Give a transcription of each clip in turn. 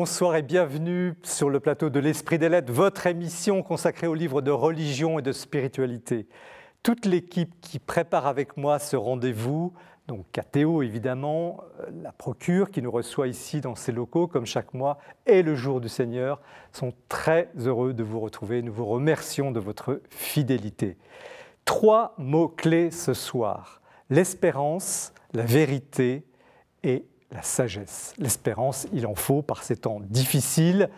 bonsoir et bienvenue sur le plateau de l'Esprit des Lettres, votre émission consacrée aux livres de religion et de spiritualité. Toute l'équipe qui prépare avec moi ce rendez-vous, donc Théo évidemment, euh, la procure qui nous reçoit ici dans ces locaux comme chaque mois, et le jour du Seigneur, sont très heureux de vous retrouver. Nous vous remercions de votre fidélité. Trois mots-clés ce soir, l'espérance, la vérité et la sagesse. L'espérance, il en faut par ces temps difficiles.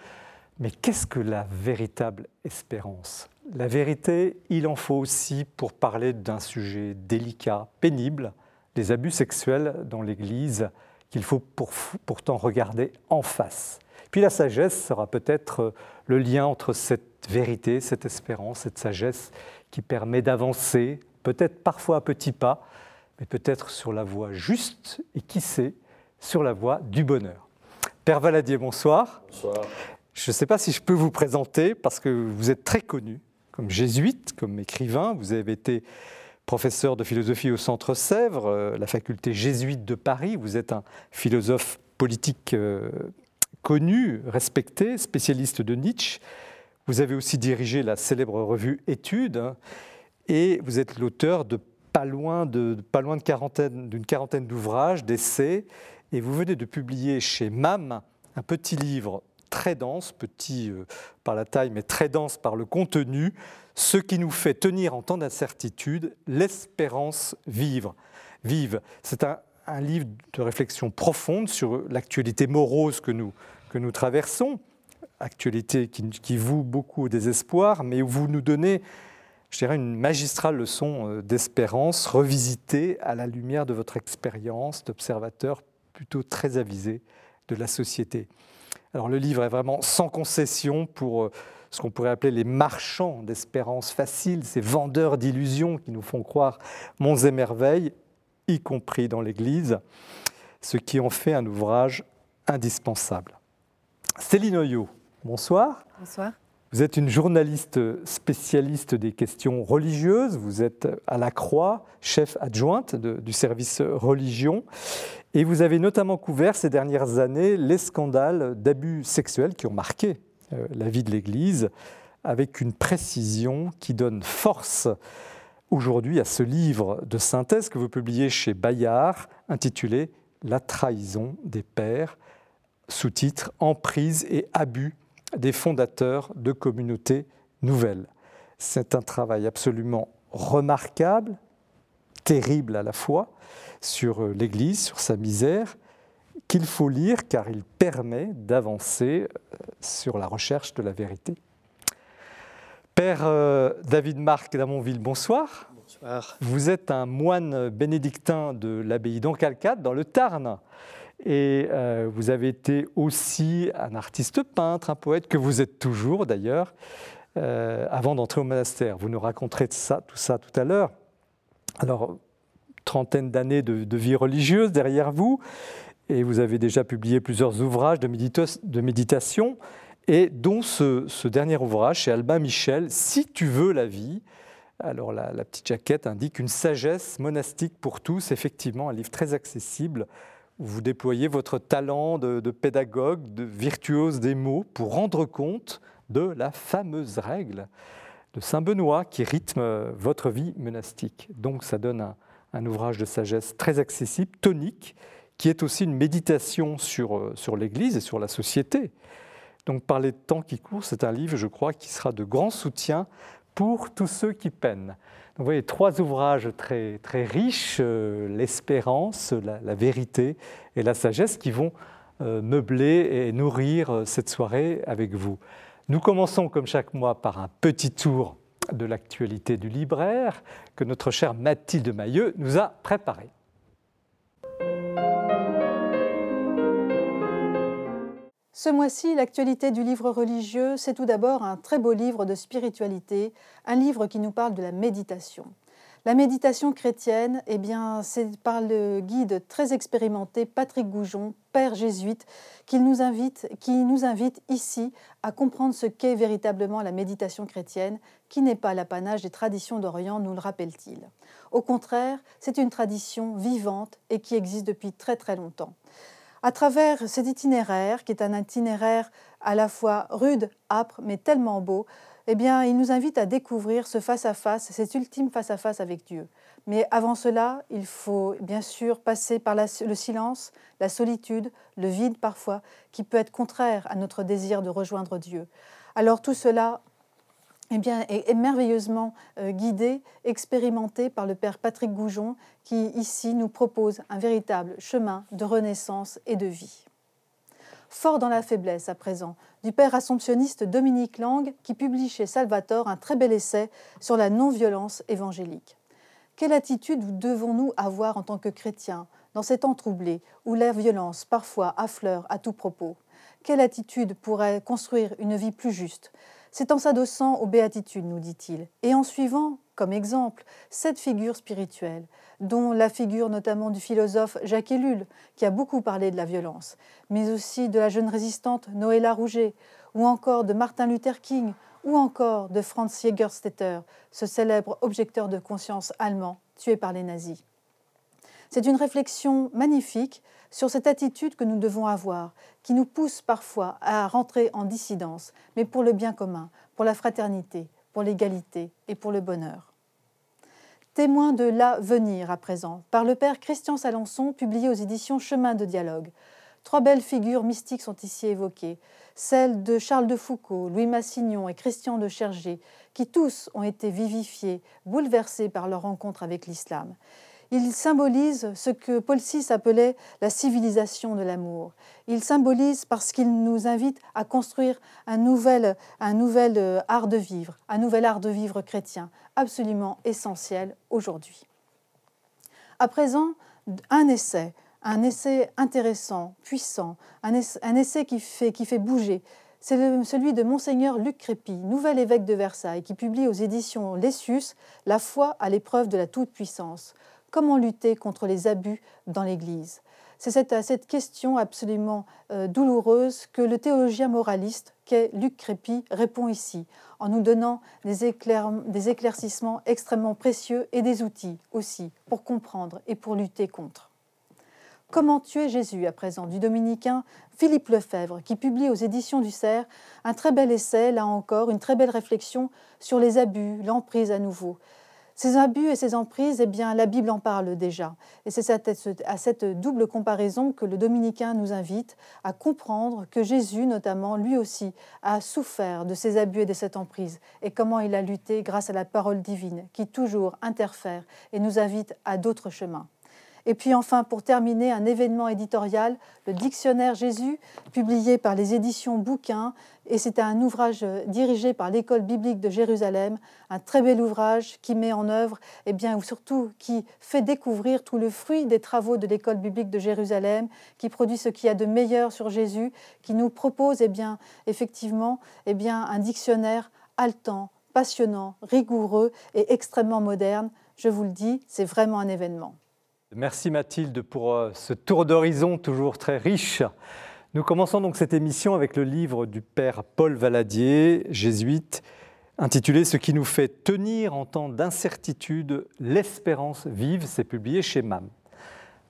Mais qu'est-ce que la véritable espérance? La vérité, il en faut aussi pour parler d'un sujet délicat, pénible, les abus sexuels dans l'Église, qu'il faut pourtant regarder en face. Puis la sagesse sera peut-être le lien entre cette vérité, cette espérance, cette sagesse qui permet d'avancer, peut-être parfois à petits pas, mais peut-être sur la voie juste et qui sait, sur la voie du bonheur. Père Valadier, bonsoir. Bonsoir. Je ne sais pas si je peux vous présenter parce que vous êtes très connu comme jésuite, comme écrivain. Vous avez été professeur de philosophie au Centre Sèvres, euh, la faculté jésuite de Paris. Vous êtes un philosophe politique euh, connu, respecté, spécialiste de Nietzsche. Vous avez aussi dirigé la célèbre revue Études hein, et vous êtes l'auteur de pas loin de, pas loin d'une quarantaine, quarantaine d'ouvrages, d'essais et vous venez de publier chez MAM un petit livre très dense, petit euh, par la taille, mais très dense par le contenu, ce qui nous fait tenir en temps d'incertitude l'espérance vive. vive. C'est un, livre de réflexion profonde sur l'actualité morose que nous, que nous traversons, actualité qui, qui voue beaucoup au désespoir, mais où vous nous donnez, je dirais, une magistrale leçon euh, d'espérance revisitée à la lumière de votre expérience d'observateur plutôt très avisé de la société. Alors le livre est vraiment sans concession pour euh, ce qu'on pourrait appeler les marchands d'espérance facile, ces vendeurs d'illusions qui nous font croire monts et merveilles, y compris dans l'Église, ce qui en fait un ouvrage indispensable. Céline Oyo, bonsoir. Bonsoir. Vous êtes une journaliste spécialiste des questions religieuses, vous êtes à la Croix, chef adjointe du service religion, et vous avez notamment couvert ces dernières années les scandales d'abus sexuels qui ont marqué euh, la vie de l'Église, avec une précision qui donne force aujourd'hui à ce livre de synthèse que vous publiez chez Bayard, intitulé La trahison des pères, sous-titre Emprise et abus des fondateurs de communautés nouvelles. C'est un travail absolument remarquable, terrible à la fois, sur euh, l'Église, sur sa misère, qu'il faut lire car il permet d'avancer euh, sur la recherche de la vérité. Père euh, David Marc d'Amonville, bonsoir. Bonsoir. Vous êtes un moine bénédictin de l'abbaye d'Ancalcade dans le Tarn. Et euh, vous avez été aussi un artiste peintre, un poète, que vous êtes toujours d'ailleurs, euh, avant d'entrer au monastère. Vous nous raconterez tout ça tout à l'heure. Alors, trentaine d'années de, vie religieuse derrière vous, et vous avez déjà publié plusieurs ouvrages de, méditation, et dont ce, dernier ouvrage chez Albin Michel, Si tu veux la vie. Alors la petite jaquette indique une sagesse monastique pour tous, effectivement un livre très accessible vous déployez votre talent de, pédagogue, de virtuose des mots pour rendre compte de la fameuse règle de Saint Benoît qui rythme votre vie monastique. Donc ça donne un, ouvrage de sagesse très accessible, tonique, qui est aussi une méditation sur, sur l'Église et sur la société. Donc par les temps qui courent, c'est un livre, je crois, qui sera de grand soutien pour tous ceux qui peinent. Vous voyez trois ouvrages très, riches, euh, l'espérance, la, vérité et la sagesse, qui vont euh, meubler et nourrir euh, cette soirée avec vous. Nous commençons comme chaque mois par un petit tour de l'actualité du libraire que notre chère Mathilde Mailleux nous a préparé. Ce mois-ci, l'actualité du livre religieux, c'est tout d'abord un très beau livre de spiritualité, un livre qui nous parle de la méditation. La méditation chrétienne, eh c'est par le guide très expérimenté Patrick Goujon, père jésuite, qui nous invite, qui nous invite ici à comprendre ce qu'est véritablement la méditation chrétienne, qui n'est pas l'apanage des traditions d'Orient, nous le rappelle-t-il. Au contraire, c'est une tradition vivante et qui existe depuis très très longtemps. À travers cet itinéraire, qui est un itinéraire à la fois rude, âpre, mais tellement beau, eh bien, il nous invite à découvrir ce face-à-face, cet ultime face-à-face avec Dieu. Mais avant cela, il faut bien sûr passer par le silence, la solitude, le vide parfois, qui peut être contraire à notre désir de rejoindre Dieu. Alors tout cela eh est, merveilleusement euh, guidé, expérimenté par le Père Patrick Goujon, qui ici nous propose un véritable chemin de renaissance et de vie. Fort dans la faiblesse à présent, du Père assomptionniste Dominique Lang, qui publie chez Salvatore un très bel essai sur la non-violence évangélique. Quelle attitude devons-nous avoir en tant que chrétiens dans ces temps troublés où la violence parfois affleure à tout propos? Quelle attitude pourrait construire une vie plus juste? C'est en s'adossant aux béatitudes, nous dit-il, et en suivant, comme exemple, cette figure spirituelle, dont la figure notamment du philosophe Jacques Ellul, qui a beaucoup parlé de la violence, mais aussi de la jeune résistante Noëlla Rouget, ou encore de Martin Luther King, ou encore de Franz Jägerstätter, ce célèbre objecteur de conscience allemand tué par les nazis. C'est une réflexion magnifique sur cette attitude que nous devons avoir, qui nous pousse parfois à rentrer en dissidence, mais pour le bien commun, pour la fraternité, pour l'égalité et pour le bonheur. Témoin de l'avenir à présent, par le père Christian Salençon, publié aux éditions Chemin de dialogue. Trois belles figures mystiques sont ici évoquées celles de Charles de Foucault, Louis Massignon et Christian de Chergé, qui tous ont été vivifiés, bouleversés par leur rencontre avec l'islam. Ils symbolisent ce que Paul VI appelait la civilisation de l'amour. Ils symbolisent parce qu'ils nous invitent à construire un nouvel, euh, art de vivre, un nouvel art de vivre chrétien, absolument essentiel aujourd'hui. À présent, un essai un essai intéressant, puissant, un essai, qui, fait, bouger. C'est celui de Monseigneur Luc Crépy, nouvel évêque de Versailles, qui publie aux éditions Lessius La foi à l'épreuve de la toute-puissance. Comment lutter contre les abus dans l'Église C'est cette, cette, question absolument euh, douloureuse que le théologien moraliste qu'est Luc Crépy répond ici, en nous donnant des, des éclaircissements extrêmement précieux et des outils aussi pour comprendre et pour lutter contre. Comment tuer Jésus à présent du dominicain Philippe Lefebvre, qui publie aux éditions du Cerf un très bel essai, là encore, une très belle réflexion sur les abus, l'emprise à nouveau. Ces abus et ces emprises, eh bien, la Bible en parle déjà. Et c'est à cette double comparaison que le dominicain nous invite à comprendre que Jésus, notamment, lui aussi, a souffert de ces abus et de cette emprise, et comment il a lutté grâce à la parole divine, qui toujours interfère et nous invite à d'autres chemins. Et puis enfin, pour terminer, un événement éditorial, le Dictionnaire Jésus, publié par les éditions Bouquins. Et c'est un ouvrage dirigé par l'École biblique de Jérusalem, un très bel ouvrage qui met en œuvre, et eh bien, ou surtout qui fait découvrir tout le fruit des travaux de l'École biblique de Jérusalem, qui produit ce qu'il y a de meilleur sur Jésus, qui nous propose eh bien, effectivement eh bien, un dictionnaire haletant, passionnant, rigoureux et extrêmement moderne. Je vous le dis, c'est vraiment un événement. Merci Mathilde pour euh, ce tour d'horizon toujours très riche. Nous commençons donc cette émission avec le livre du père Paul Valadier, jésuite, intitulé Ce qui nous fait tenir en temps d'incertitude l'espérance vive. C'est publié chez MAM.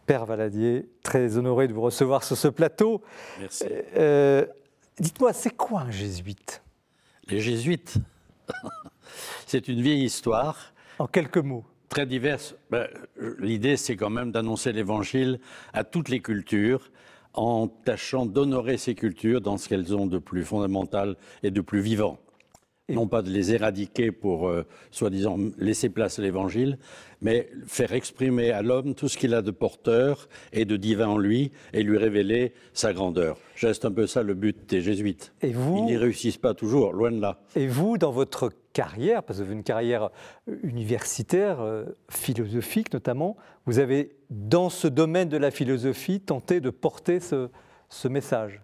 Père Valadier, très honoré de vous recevoir sur ce plateau. Merci. Euh, dites-moi, c'est quoi un jésuite? Les jésuites, c'est une vieille histoire. En quelques mots très diverses. Ben, l'idée, c'est quand même d'annoncer l'évangile à toutes les cultures en tâchant d'honorer ces cultures dans ce qu'elles ont de plus fondamental et de plus vivant. Et non pas de les éradiquer pour, euh, soi-disant, laisser place à l'évangile, mais faire exprimer à l'homme tout ce qu'il a de porteur et de divin en lui et lui révéler sa grandeur. C'est un peu ça le but des jésuites. Et vous Ils n'y réussissent pas toujours, loin de là. Et vous, dans votre carrière, parce que vous avez une carrière euh, universitaire, euh, philosophique notamment, vous avez, dans ce domaine de la philosophie, tenté de porter ce, message?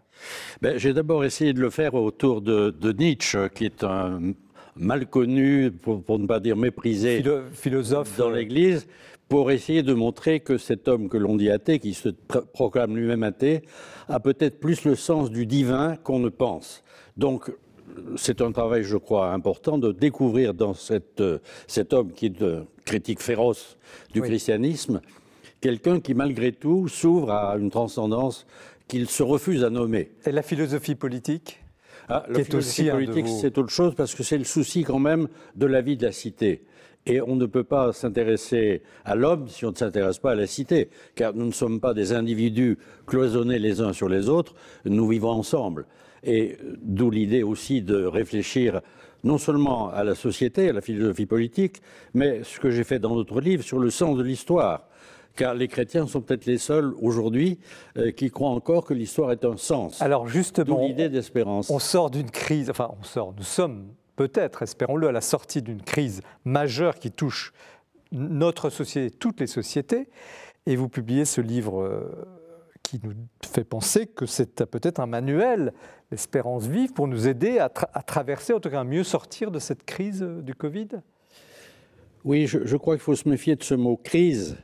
Ben, J'ai d'abord essayé de le faire autour de, Nietzsche, qui est un mal connu, pour, ne pas dire méprisé, philosophe dans euh, l'Église, pour essayer de montrer que cet homme que l'on dit athée, qui se proclame lui-même athée, a peut-être plus le sens du divin qu'on ne pense. Donc c'est un travail, je crois, important de découvrir dans cette, euh, cet homme qui est de critique féroce du christianisme, quelqu'un qui, malgré tout, s'ouvre à une transcendance qu'il se refuse à nommer. Et la philosophie politique ah, La philosophie politique, c'est autre chose parce que c'est le souci quand même de la vie de la cité. Et on ne peut pas s'intéresser à l'homme si on ne s'intéresse pas à la cité, car nous ne sommes pas des individus cloisonnés les uns sur les autres, nous vivons ensemble. Et d'où l'idée aussi de réfléchir non seulement à la société, à la philosophie politique, mais ce que j'ai fait dans notre livre sur le sens de l'histoire car les chrétiens sont peut-être les seuls aujourd'hui euh, qui croient encore que l'histoire est un sens. Alors justement, l'idée d'espérance. On sort d'une crise, enfin on sort, nous sommes peut-être, espérons-le, à la sortie d'une crise majeure qui touche notre société, toutes les sociétés, et vous publiez ce livre euh, qui nous fait penser que c'est peut-être un manuel, l'espérance vive, pour nous aider à, traverser, en tout cas à mieux sortir de cette crise euh, du Covid? Oui, je, crois qu'il faut se méfier de ce mot crise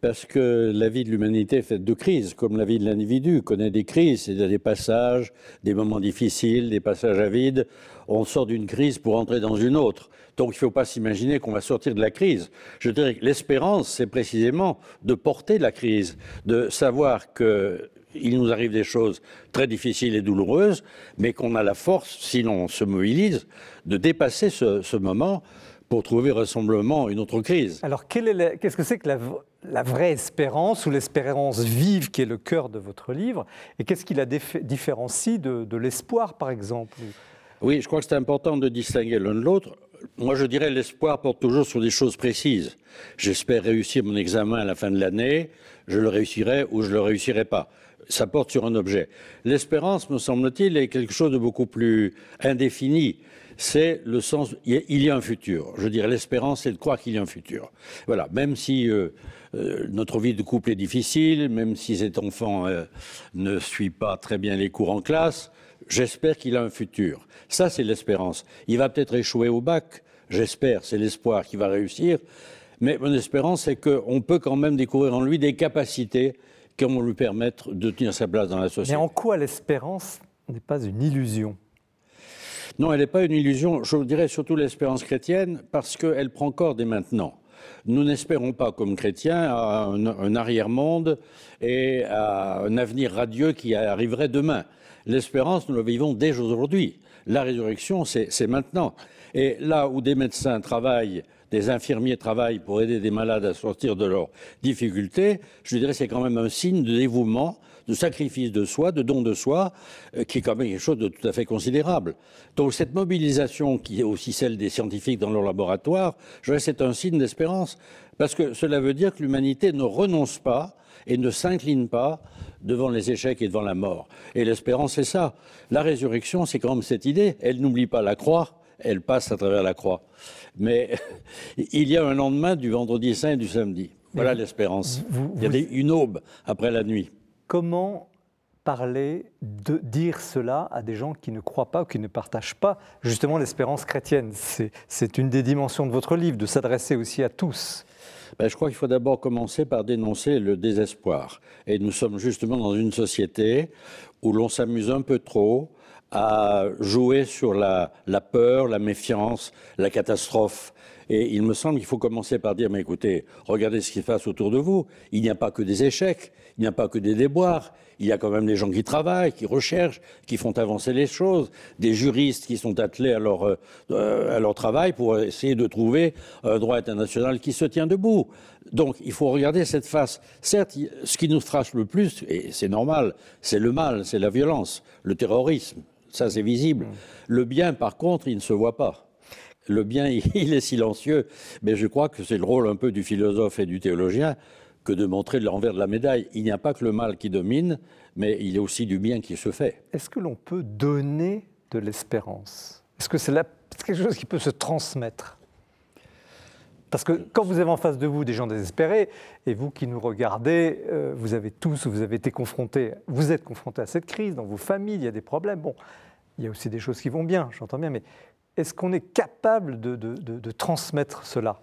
parce que la vie de l'humanité est faite de crises, comme la vie de l'individu connaît des crises, a des passages, des moments difficiles, des passages à vide. On sort d'une crise pour entrer dans une autre. Donc il ne faut pas s'imaginer qu'on va sortir de la crise. Je dirais que l'espérance, c'est précisément de porter la crise, de savoir qu'il nous arrive des choses très difficiles et douloureuses, mais qu'on a la force, si l'on se mobilise, de dépasser ce, moment pour trouver vraisemblablement une autre crise. Alors, qu'est-ce que c'est que la, vraie espérance ou l'espérance vive qui est le cœur de votre livre? Et qu'est-ce qui la différencie de, l'espoir, par exemple? Oui, je crois que c'est important de distinguer l'un de l'autre. Moi, je dirais l'espoir porte toujours sur des choses précises. J'espère réussir mon examen à la fin de l'année, je le réussirai ou je ne le réussirai pas. Ça porte sur un objet. L'espérance, me semble-t-il, est quelque chose de beaucoup plus indéfini c'est le sens. Il y a un futur. Je dirais l'espérance, c'est de croire qu'il y a un futur. Voilà. Même si euh, euh, notre vie de couple est difficile, même si cet enfant euh, ne suit pas très bien les cours en classe, j'espère qu'il a un futur. Ça, c'est l'espérance. Il va peut-être échouer au bac. J'espère. C'est l'espoir qui va réussir. Mais mon espérance, c'est qu'on peut quand même découvrir en lui des capacités qui vont lui permettre de tenir sa place dans la société. Mais en quoi l'espérance n'est pas une illusion? Non, elle n'est pas une illusion. Je dirais surtout l'espérance chrétienne parce qu'elle prend corps dès maintenant. Nous n'espérons pas, comme chrétiens, à un, arrière-monde et à un avenir radieux qui arriverait demain. L'espérance, nous la vivons dès aujourd'hui. La résurrection, c'est maintenant. Et là où des médecins travaillent, des infirmiers travaillent pour aider des malades à sortir de leurs difficultés, je dirais c'est quand même un signe de dévouement de sacrifice de soi, de don de soi, euh, qui est quand même quelque chose de tout à fait considérable. Donc cette mobilisation, qui est aussi celle des scientifiques dans leur laboratoire, je c'est un signe d'espérance, parce que cela veut dire que l'humanité ne renonce pas et ne s'incline pas devant les échecs et devant la mort. Et l'espérance, c'est ça. La résurrection, c'est quand même cette idée. Elle n'oublie pas la croix, elle passe à travers la croix. Mais il y a un lendemain du vendredi saint et du samedi. Voilà l'espérance. Il y a une aube après la nuit. Comment parler, de dire cela à des gens qui ne croient pas ou qui ne partagent pas justement l'espérance chrétienne? C'est une des dimensions de votre livre, de s'adresser aussi à tous. Ben, je crois qu'il faut d'abord commencer par dénoncer le désespoir. Et nous sommes justement dans une société où l'on s'amuse un peu trop à jouer sur la, peur, la méfiance, la catastrophe. Et il me semble qu'il faut commencer par dire, mais écoutez, regardez ce qui se passe autour de vous. Il n'y a pas que des échecs, il n'y a pas que des déboires. Il y a quand même des gens qui travaillent, qui recherchent, qui font avancer les choses, des juristes qui sont attelés à leur, euh, à leur travail pour essayer de trouver un droit international qui se tient debout. Donc il faut regarder cette face. Certes, ce qui nous frappe le plus, et c'est normal, c'est le mal, c'est la violence, le terrorisme. Ça, c'est visible. Mmh. Le bien, par contre, il ne se voit pas. Le bien, il est silencieux, mais je crois que c'est le rôle un peu du philosophe et du théologien que de montrer l'envers de la médaille. Il n'y a pas que le mal qui domine, mais il y a aussi du bien qui se fait. Est-ce que l'on peut donner de l'espérance? Est-ce que c'est quelque chose qui peut se transmettre? Parce que quand vous avez en face de vous des gens désespérés, et vous qui nous regardez, euh, vous avez tous, vous avez été confrontés, vous êtes confrontés à cette crise, dans vos familles, il y a des problèmes. Bon, il y a aussi des choses qui vont bien, j'entends bien, mais est-ce qu'on est capable de, transmettre cela?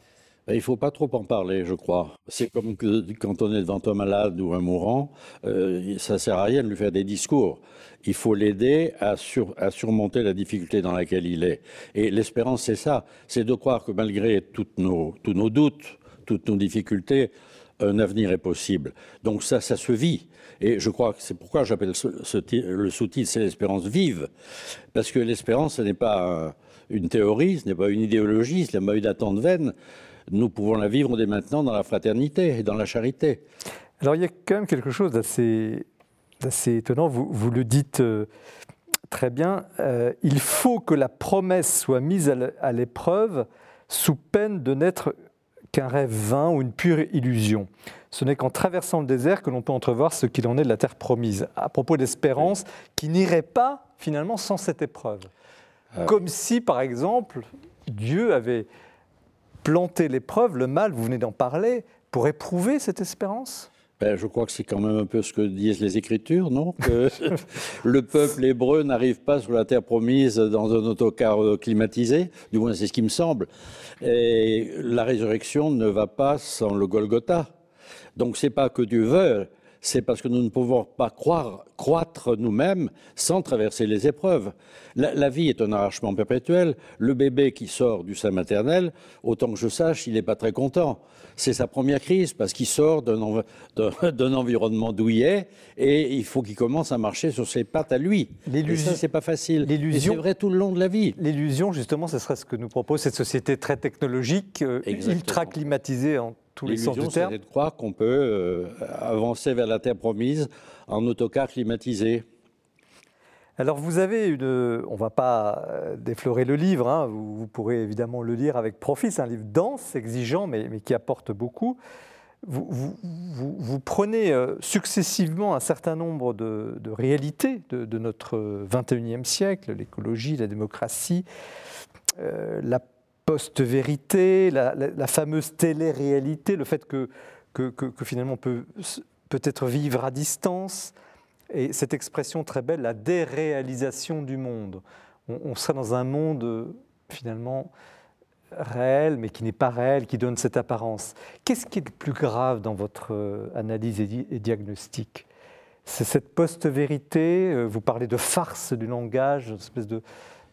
Il ne faut pas trop en parler, je crois. C'est comme quand on est devant un malade ou un mourant, euh, ça ne sert à rien de lui faire des discours. Il faut l'aider à, surmonter la difficulté dans laquelle il est. Et l'espérance, c'est ça. C'est de croire que malgré tous nos doutes, toutes nos difficultés, un avenir est possible. Donc ça, ça se vit. Et je crois que c'est pourquoi j'appelle le sous-titre, c'est l'espérance vive. Parce que l'espérance, ce n'est pas une théorie, ce n'est pas une idéologie, ce n'est pas une attente vaine. Nous pouvons la vivre dès maintenant dans la fraternité et dans la charité. Alors il y a quand même quelque chose d'assez étonnant. Vous, vous, le dites euh, très bien. Euh, il faut que la promesse soit mise à l'épreuve sous peine de n'être qu'un rêve vain ou une pure illusion. Ce n'est qu'en traversant le désert que l'on peut entrevoir ce qu'il en est de la terre promise. À propos d'espérance, qui n'irait pas finalement sans cette épreuve. Ah Comme si, par exemple, Dieu avait planté l'épreuve, le mal, vous venez d'en parler, pour éprouver cette espérance? Ben, je crois que c'est quand même un peu ce que disent les Écritures, non? Que le peuple hébreu n'arrive pas sur la terre promise dans un autocar climatisé, du moins c'est ce qui me semble. Et la résurrection ne va pas sans le Golgotha. Donc c'est pas que Dieu veut, c'est parce que nous ne pouvons pas croire, croître nous-mêmes sans traverser les épreuves. La, vie est un arrachement perpétuel. Le bébé qui sort du sein maternel, autant que je sache, il n'est pas très content. C'est sa première crise parce qu'il sort d'un environnement douillet et il faut qu'il commence à marcher sur ses pattes à lui. L'illusion, ça, c'est pas facile. C'est vrai tout le long de la vie. L'illusion, justement, ce serait ce que nous propose cette société très technologique, euh, ultra climatisée en tous les sens du terme. c'est de croire qu'on peut euh, avancer vers la terre promise en autocar climatisé. Alors vous avez une, on ne va pas euh, déflorer le livre, hein, vous, pourrez évidemment le lire avec profit, c'est un livre dense, exigeant, mais, mais qui apporte beaucoup. Vous, vous, vous, prenez euh, successivement un certain nombre de, de réalités de, de, notre 21e siècle, l'écologie, la démocratie, euh, la post-vérité, la, fameuse télé-réalité, le fait que, que, finalement on peut peut-être vivre à distance, et cette expression très belle, la déréalisation du monde. On, serait dans un monde finalement réel, mais qui n'est pas réel, qui donne cette apparence. Qu'est-ce qui est le plus grave dans votre euh, analyse et, diagnostic? C'est cette post-vérité, euh, vous parlez de farce du langage, une espèce de,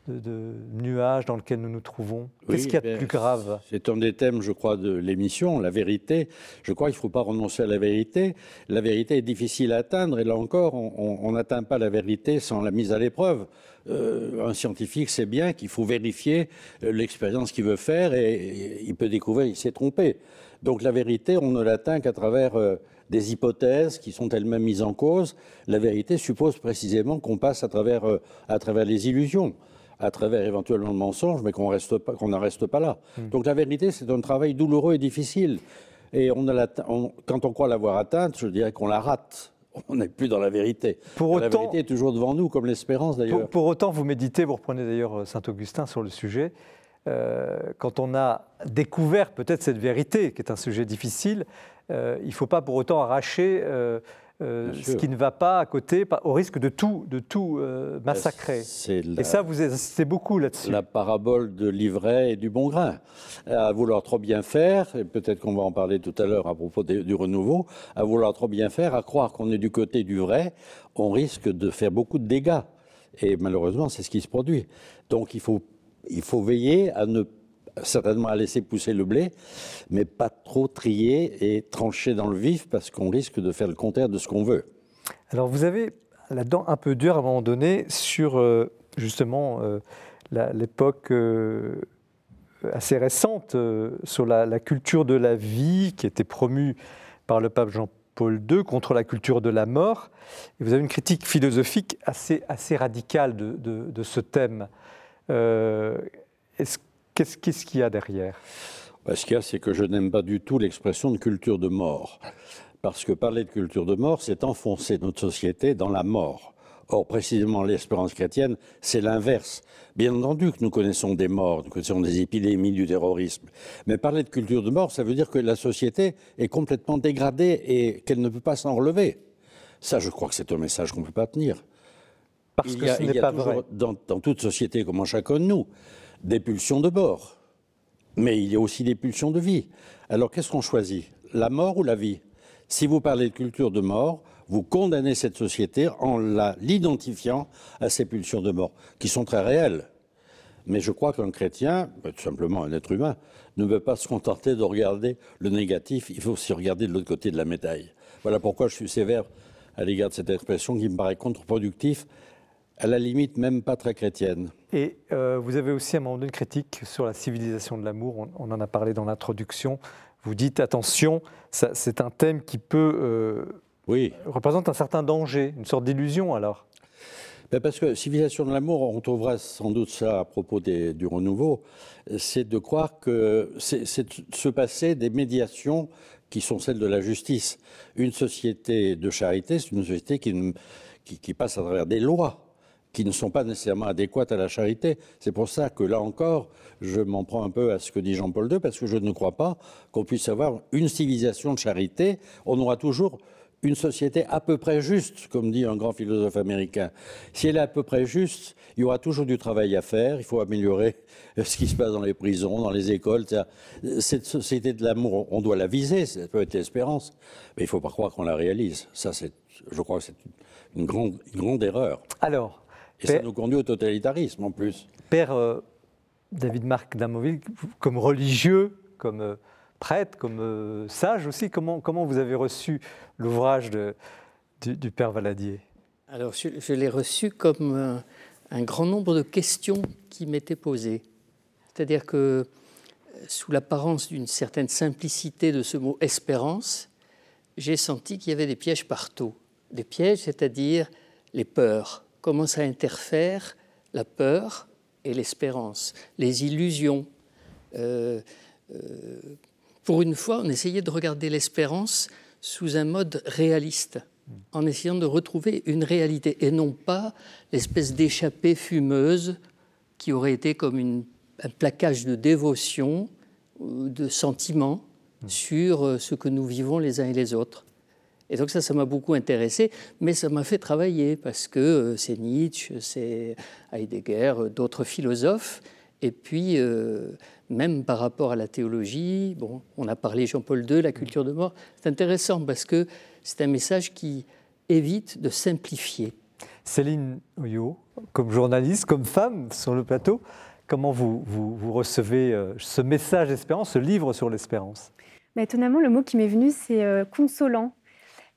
de, nuages dans lequel nous nous trouvons Qu'est-ce qu'il y a de plus grave? C'est un des thèmes, je crois, de l'émission, la vérité. Je crois qu'il ne faut pas renoncer à la vérité. La vérité est difficile à atteindre et là encore, on n'atteint pas la vérité sans la mise à l'épreuve. Euh, un scientifique sait bien qu'il faut vérifier euh, l'expérience qu'il veut faire et, il peut découvrir qu'il s'est trompé. Donc la vérité, on ne l'atteint qu'à travers euh, des hypothèses qui sont elles-mêmes mises en cause. La vérité suppose précisément qu'on passe à travers, à travers les illusions à travers éventuellement le mensonge, mais qu'on reste pas, qu'on n'en reste pas là. Hmm. Donc la vérité, c'est un travail douloureux et difficile. Et on a quand on croit l'avoir atteinte, je dirais qu'on la rate. On n'est plus dans la vérité. Pour autant, la vérité est toujours devant nous, comme l'espérance d'ailleurs. Pour, autant, vous méditez, vous reprenez d'ailleurs Saint-Augustin sur le sujet. Euh, quand on a découvert peut-être cette vérité, qui est un sujet difficile, euh, il ne faut pas pour autant arracher euh, euh, ce qui ne va pas à côté, au risque de tout, de tout euh, massacrer. et ça, vous insistez beaucoup là-dessus. La parabole de l'ivraie et du bon grain. À vouloir trop bien faire, et peut-être qu'on va en parler tout à l'heure à propos du renouveau, à vouloir trop bien faire, à croire qu'on est du côté du vrai, on risque de faire beaucoup de dégâts. Et malheureusement, c'est ce qui se produit. Donc il faut, il faut veiller à ne certainement à laisser pousser le blé, mais pas trop trier et trancher dans le vif parce qu'on risque de faire le contraire de ce qu'on veut. Alors vous avez là-dedans un peu dur à un moment donné sur euh, justement euh, l'époque euh, assez récente sur la, culture de la vie qui était promue par le pape Jean-Paul II contre la culture de la mort. Et vous avez une critique philosophique assez, radicale de, de ce thème. Est-ce Qu'est-ce qu'il y a derrière? Bah, Ce qu'il y a, c'est que je n'aime pas du tout l'expression de culture de mort. Parce que parler de culture de mort, c'est enfoncer notre société dans la mort. Or, précisément, l'espérance chrétienne, c'est l'inverse. Bien entendu que nous connaissons des morts, nous connaissons des épidémies du terrorisme. Mais parler de culture de mort, ça veut dire que la société est complètement dégradée et qu'elle ne peut pas s'en relever. Ça, je crois que c'est un message qu'on ne peut pas tenir. Parce que ce n'est pas vrai. Dans, dans toute société, comme en chacun de nous, des pulsions de mort, mais il y a aussi des pulsions de vie. Alors qu'est-ce qu'on choisit? La mort ou la vie? Si vous parlez de culture de mort, vous condamnez cette société en l'identifiant à ces pulsions de mort, qui sont très réelles. Mais je crois qu'un chrétien, bah, tout simplement un être humain, ne veut pas se contenter de regarder le négatif, il faut aussi regarder de l'autre côté de la médaille. Voilà pourquoi je suis sévère à l'égard de cette expression qui me paraît contre-productive, à la limite même pas très chrétienne. Et euh, vous avez aussi un moment donné une critique sur la civilisation de l'amour, on, en a parlé dans l'introduction. Vous dites attention, c'est un thème qui peut euh, oui. représente un certain danger, une sorte d'illusion alors. Ben parce que civilisation de l'amour, on trouvera sans doute ça à propos du renouveau, c'est de croire que c'est se passer des médiations qui sont celles de la justice. Une société de charité, c'est une société qui, qui, passe à travers des lois qui ne sont pas nécessairement adéquates à la charité. C'est pour ça que là encore, je m'en prends un peu à ce que dit Jean-Paul II, parce que je ne crois pas qu'on puisse avoir une civilisation de charité. On aura toujours une société à peu près juste, comme dit un grand philosophe américain. Si elle est à peu près juste, il y aura toujours du travail à faire. Il faut améliorer ce qui se passe dans les prisons, dans les écoles. Cette société de l'amour, on doit la viser, ça peut être l'espérance, mais il ne faut pas croire qu'on la réalise. Ça, je crois que c'est une grande, grande erreur. Alors, et ça nous conduit au totalitarisme en plus. Père euh, David Marc Damoville, comme religieux, comme euh, prêtre, comme euh, sage aussi. Comment, comment vous avez reçu l'ouvrage du, Père Valadier? Alors, je, l'ai reçu comme un, grand nombre de questions qui m'étaient posées. C'est-à-dire que, sous l'apparence d'une certaine simplicité de ce mot espérance, j'ai senti qu'il y avait des pièges partout. Des pièges, c'est-à-dire les peurs. Comment ça interfère la peur et l'espérance, les illusions pour une fois, on essayait de regarder l'espérance sous un mode réaliste, en essayant de retrouver une réalité et non pas l'espèce d'échappée fumeuse qui aurait été comme un plaquage de dévotion, de sentiments sur euh, ce que nous vivons les uns et les autres. Et donc ça, ça m'a beaucoup intéressé, mais ça m'a fait travailler parce que euh, c'est Nietzsche, c'est Heidegger, euh, d'autres philosophes, et puis même par rapport à la théologie. Bon, on a parlé Jean-Paul II, la culture de mort. C'est intéressant parce que c'est un message qui évite de simplifier. Céline Oyo, comme journaliste, comme femme sur le plateau, comment vous, vous, recevez euh, ce message d'espérance, ce livre sur l'espérance? Mais Étonnamment, le mot qui m'est venu, c'est euh, consolant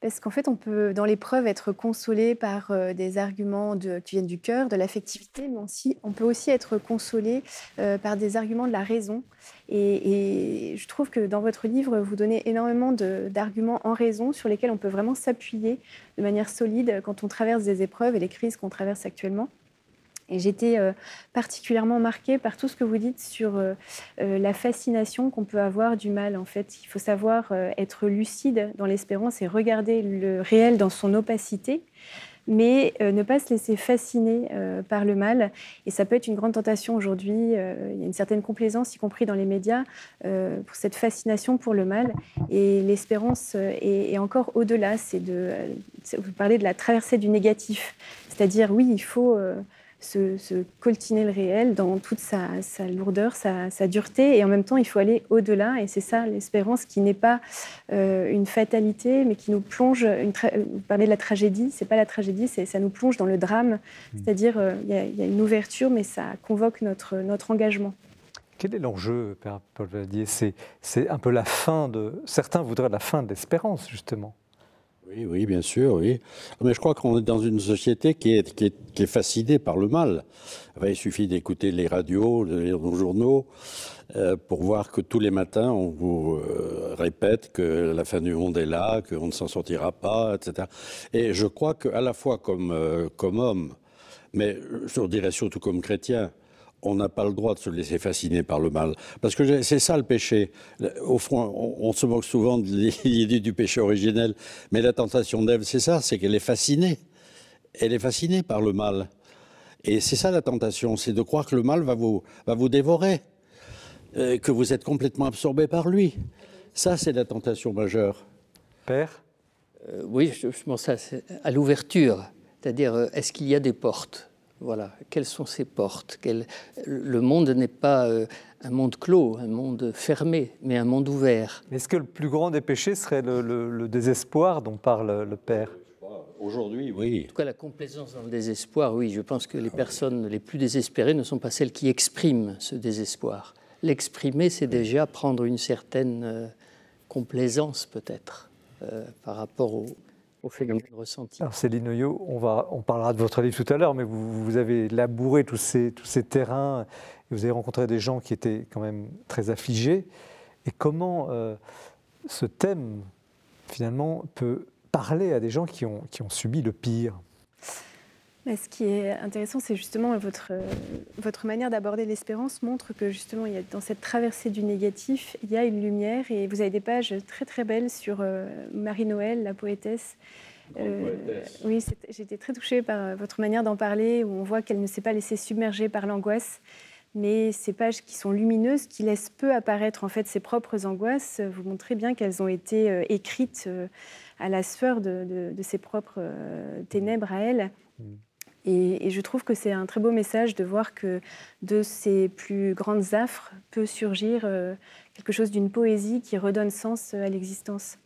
parce qu'en fait, on peut, dans l'épreuve, être consolé par euh, des arguments qui viennent du cœur, de l'affectivité, mais aussi, on peut aussi être consolé euh, par des arguments de la raison. Et, je trouve que dans votre livre, vous donnez énormément d'arguments en raison sur lesquels on peut vraiment s'appuyer de manière solide quand on traverse des épreuves et les crises qu'on traverse actuellement. J'étais euh, particulièrement marquée par tout ce que vous dites sur euh, euh, la fascination qu'on peut avoir du mal. En fait, il faut savoir être lucide dans l'espérance et regarder le réel dans son opacité, mais ne pas se laisser fasciner par le mal. Et ça peut être une grande tentation aujourd'hui. il y a une certaine complaisance, y compris dans les médias, pour cette fascination pour le mal. Et l'espérance est, encore au-delà. C'est de, vous parlez de la traversée du négatif, c'est-à-dire oui, il faut se, coltiner le réel dans toute sa, lourdeur, sa, dureté, et en même temps, il faut aller au-delà, et c'est ça l'espérance qui n'est pas euh, une fatalité, mais qui nous plonge. Une vous parlez de la tragédie, c'est pas la tragédie, ça nous plonge dans le drame, mmh. c'est-à-dire euh, il y, a une ouverture, mais ça convoque notre, notre engagement. Quel est l'enjeu, Père Paul Valdier C'est un peu la fin de. Certains voudraient la fin de l'espérance, justement. Oui, oui, bien sûr, oui. Mais je crois qu'on est dans une société qui est, fascinée par le mal. il suffit d'écouter les radios, de lire nos journaux, euh, pour voir que tous les matins, on vous euh, répète que la fin du monde est là, qu'on ne s'en sortira pas, etc. Et je crois qu'à la fois comme, euh, comme homme, mais je dirais surtout comme chrétien, on n'a pas le droit de se laisser fasciner par le mal. Parce que c'est ça le péché. Au fond, on, se moque souvent de l'idée du péché originel, mais la tentation d'Ève, c'est ça, c'est qu'elle est fascinée. Elle est fascinée par le mal. Et c'est ça la tentation, c'est de croire que le mal va vous, va vous dévorer, euh, que vous êtes complètement absorbé par lui. Ça, c'est la tentation majeure. Père? Euh, Oui, je, pense à l'ouverture. C'est-à-dire, euh, est-ce qu'il y a des portes? Voilà, quelles sont ces portes? Le monde n'est pas euh, un monde clos, un monde fermé, mais un monde ouvert. Est-ce que le plus grand des péchés serait le, désespoir dont parle le Père? Aujourd'hui, oui. En tout cas, la complaisance dans le désespoir, oui. Je pense que les personnes les plus désespérées ne sont pas celles qui expriment ce désespoir. L'exprimer, c'est déjà prendre une certaine euh, complaisance, peut-être, euh, par rapport au, au phénomène ressenti. Alors Céline Oyo, on, va, on parlera de votre livre tout à l'heure, mais vous, vous, avez labouré tous ces, tous ces terrains, et vous avez rencontré des gens qui étaient quand même très affligés. Et comment euh, ce thème, finalement, peut parler à des gens qui ont, qui ont subi le pire? Ce qui est intéressant, c'est justement votre, votre manière d'aborder l'espérance montre que justement, il y a, dans cette traversée du négatif, il y a une lumière et vous avez des pages très très belles sur euh, Marie-Noël, la poétesse. Euh, oui, j'étais très touchée par votre manière d'en parler, où on voit qu'elle ne s'est pas laissée submerger par l'angoisse, mais ces pages qui sont lumineuses, qui laissent peu apparaître en fait ses propres angoisses, vous montrez bien qu'elles ont été euh, écrites à la sueur de, de, ses propres ténèbres à elle. Mm. Et, je trouve que c'est un très beau message de voir que de ces plus grandes affres peut surgir euh, quelque chose d'une poésie qui redonne sens à l'existence.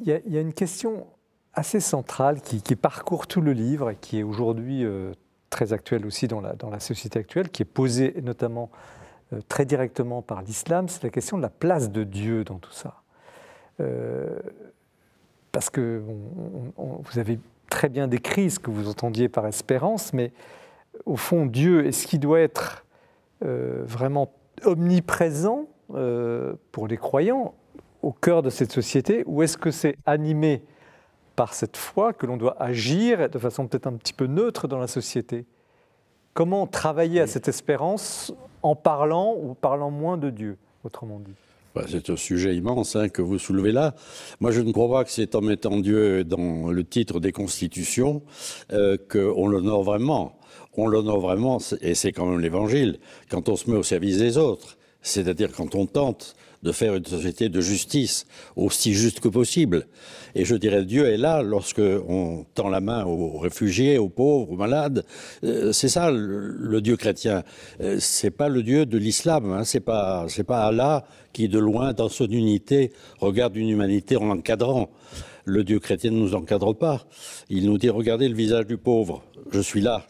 Il, y, a une question assez centrale qui, parcourt tout le livre et qui est aujourd'hui euh, très actuelle aussi dans la, société actuelle, qui est posée notamment euh, très directement par l'islam, c'est la question de la place de Dieu dans tout ça. parce que vous avez très bien décrit ce que vous entendiez par espérance, mais au fond, Dieu, est-ce qu'il doit être euh, vraiment omniprésent euh, pour les croyants au cœur de cette société, ou est-ce que c'est animé par cette foi que l'on doit agir de façon peut-être un petit peu neutre dans la société? Comment travailler à cette espérance en parlant ou parlant moins de Dieu, autrement dit? C'est un sujet immense hein, que vous soulevez là. Moi, je ne crois pas que c'est en mettant Dieu dans le titre des constitutions euh, qu'on l'honore vraiment. On l'honore vraiment, et c'est quand même l'évangile, quand on se met au service des autres. C'est-à-dire quand on tente de faire une société de justice aussi juste que possible. Et je dirais, Dieu est là lorsque on tend la main aux réfugiés, aux pauvres, aux malades. Euh, c'est ça le, Dieu chrétien. Euh, c'est pas le Dieu de l'islam. Hein. C'est pas c'est pas Allah qui de loin dans son unité regarde une humanité en l'encadrant. Le Dieu chrétien ne nous encadre pas. Il nous dit regardez le visage du pauvre. Je suis là.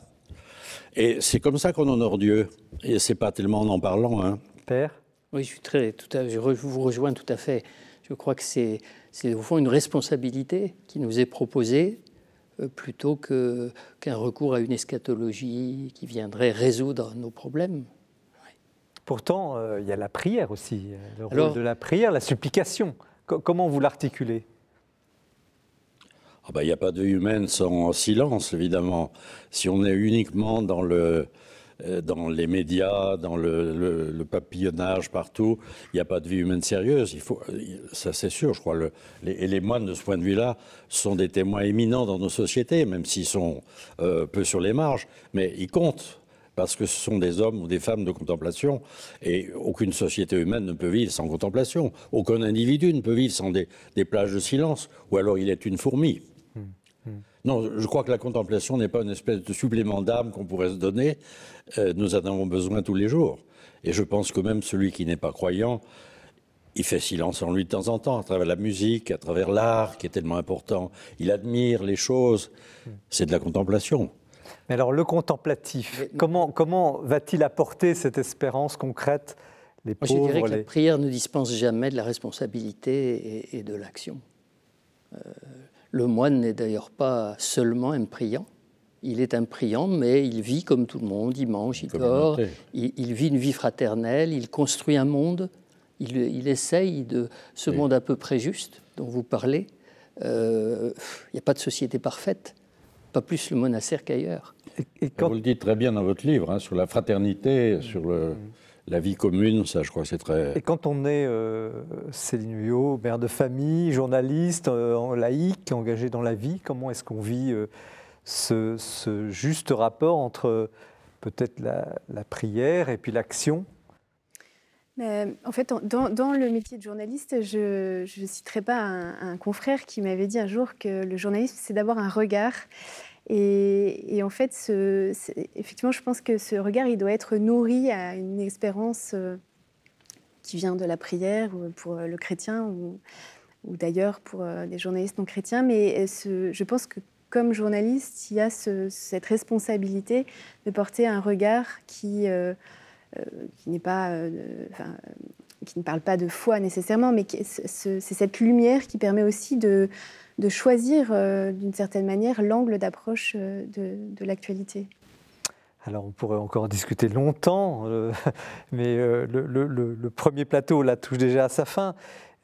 Et c'est comme ça qu'on honore Dieu. Et c'est pas tellement en en parlant. Hein. Père? Oui, je suis très, tout à, je vous rejoins tout à fait. Je crois que c'est, c'est au fond une responsabilité qui nous est proposée euh, plutôt que, qu'un recours à une eschatologie qui viendrait résoudre nos problèmes. Pourtant, euh, il y a la prière aussi, le rôle de la prière, la supplication. comment vous l'articulez? Ah ben, Il n'y a pas de vie humaine sans silence, évidemment. Si on est uniquement dans le, euh, dans les médias, dans le, papillonnage partout. Il n'y a pas de vie humaine sérieuse. Faut, ça c'est sûr, je crois. Le, les, et les moines, de ce point de vue-là, sont des témoins éminents dans nos sociétés, même s'ils sont euh, peu sur les marges, mais ils comptent parce que ce sont des hommes ou des femmes de contemplation, et aucune société humaine ne peut vivre sans contemplation. Aucun individu ne peut vivre sans des, des plages de silence, ou alors il est une fourmi. Non, je crois que la contemplation n'est pas une espèce de supplément d'âme qu'on pourrait se donner. Euh, nous en avons besoin tous les jours. Et je pense que même celui qui n'est pas croyant, il fait silence en lui de temps en temps, à travers la musique, à travers l'art, qui est tellement important. Il admire les choses. C'est de la contemplation. Mais alors, le contemplatif, comment, comment va-t-il apporter cette espérance concrète les pauvres, Je dirais que la prière ne dispense jamais de la responsabilité et, de l'action. Euh, le moine n'est d'ailleurs pas seulement un priant. Il est un priant, mais il vit comme tout le monde. Il mange, il dort, il, vit une vie fraternelle, il construit un monde. Il, essaye de ce monde à peu près juste dont vous parlez. Euh, il n'y a pas de société parfaite, pas plus le monastère qu'ailleurs. Et, Vous le dites très bien dans votre livre, hein, sur la fraternité, sur le, la vie commune, ça, je crois, c'est très. Et quand on est euh, Céline Huyot, mère de famille, journaliste, euh, laïque, engagé dans la vie, comment est-ce qu'on vit euh, ce, juste rapport entre peut-être la, prière et puis l'action? En fait, dans, le métier de journaliste, je ne citerai pas un, confrère qui m'avait dit un jour que le journalisme, c'est d'abord un regard et, en fait, effectivement, je pense que ce regard, il doit être nourri à une espérance euh, qui vient de la prière pour le chrétien ou, d'ailleurs pour euh, des journalistes non chrétiens. Mais je pense que comme journaliste, il y a cette responsabilité de porter un regard euh, euh, qui n'est pas, qui ne parle pas de foi nécessairement, mais c'est cette lumière qui permet aussi de, de choisir d'une certaine manière l'angle d'approche de, de l'actualité. Alors on pourrait encore discuter longtemps, mais le, premier plateau là touche déjà à sa fin.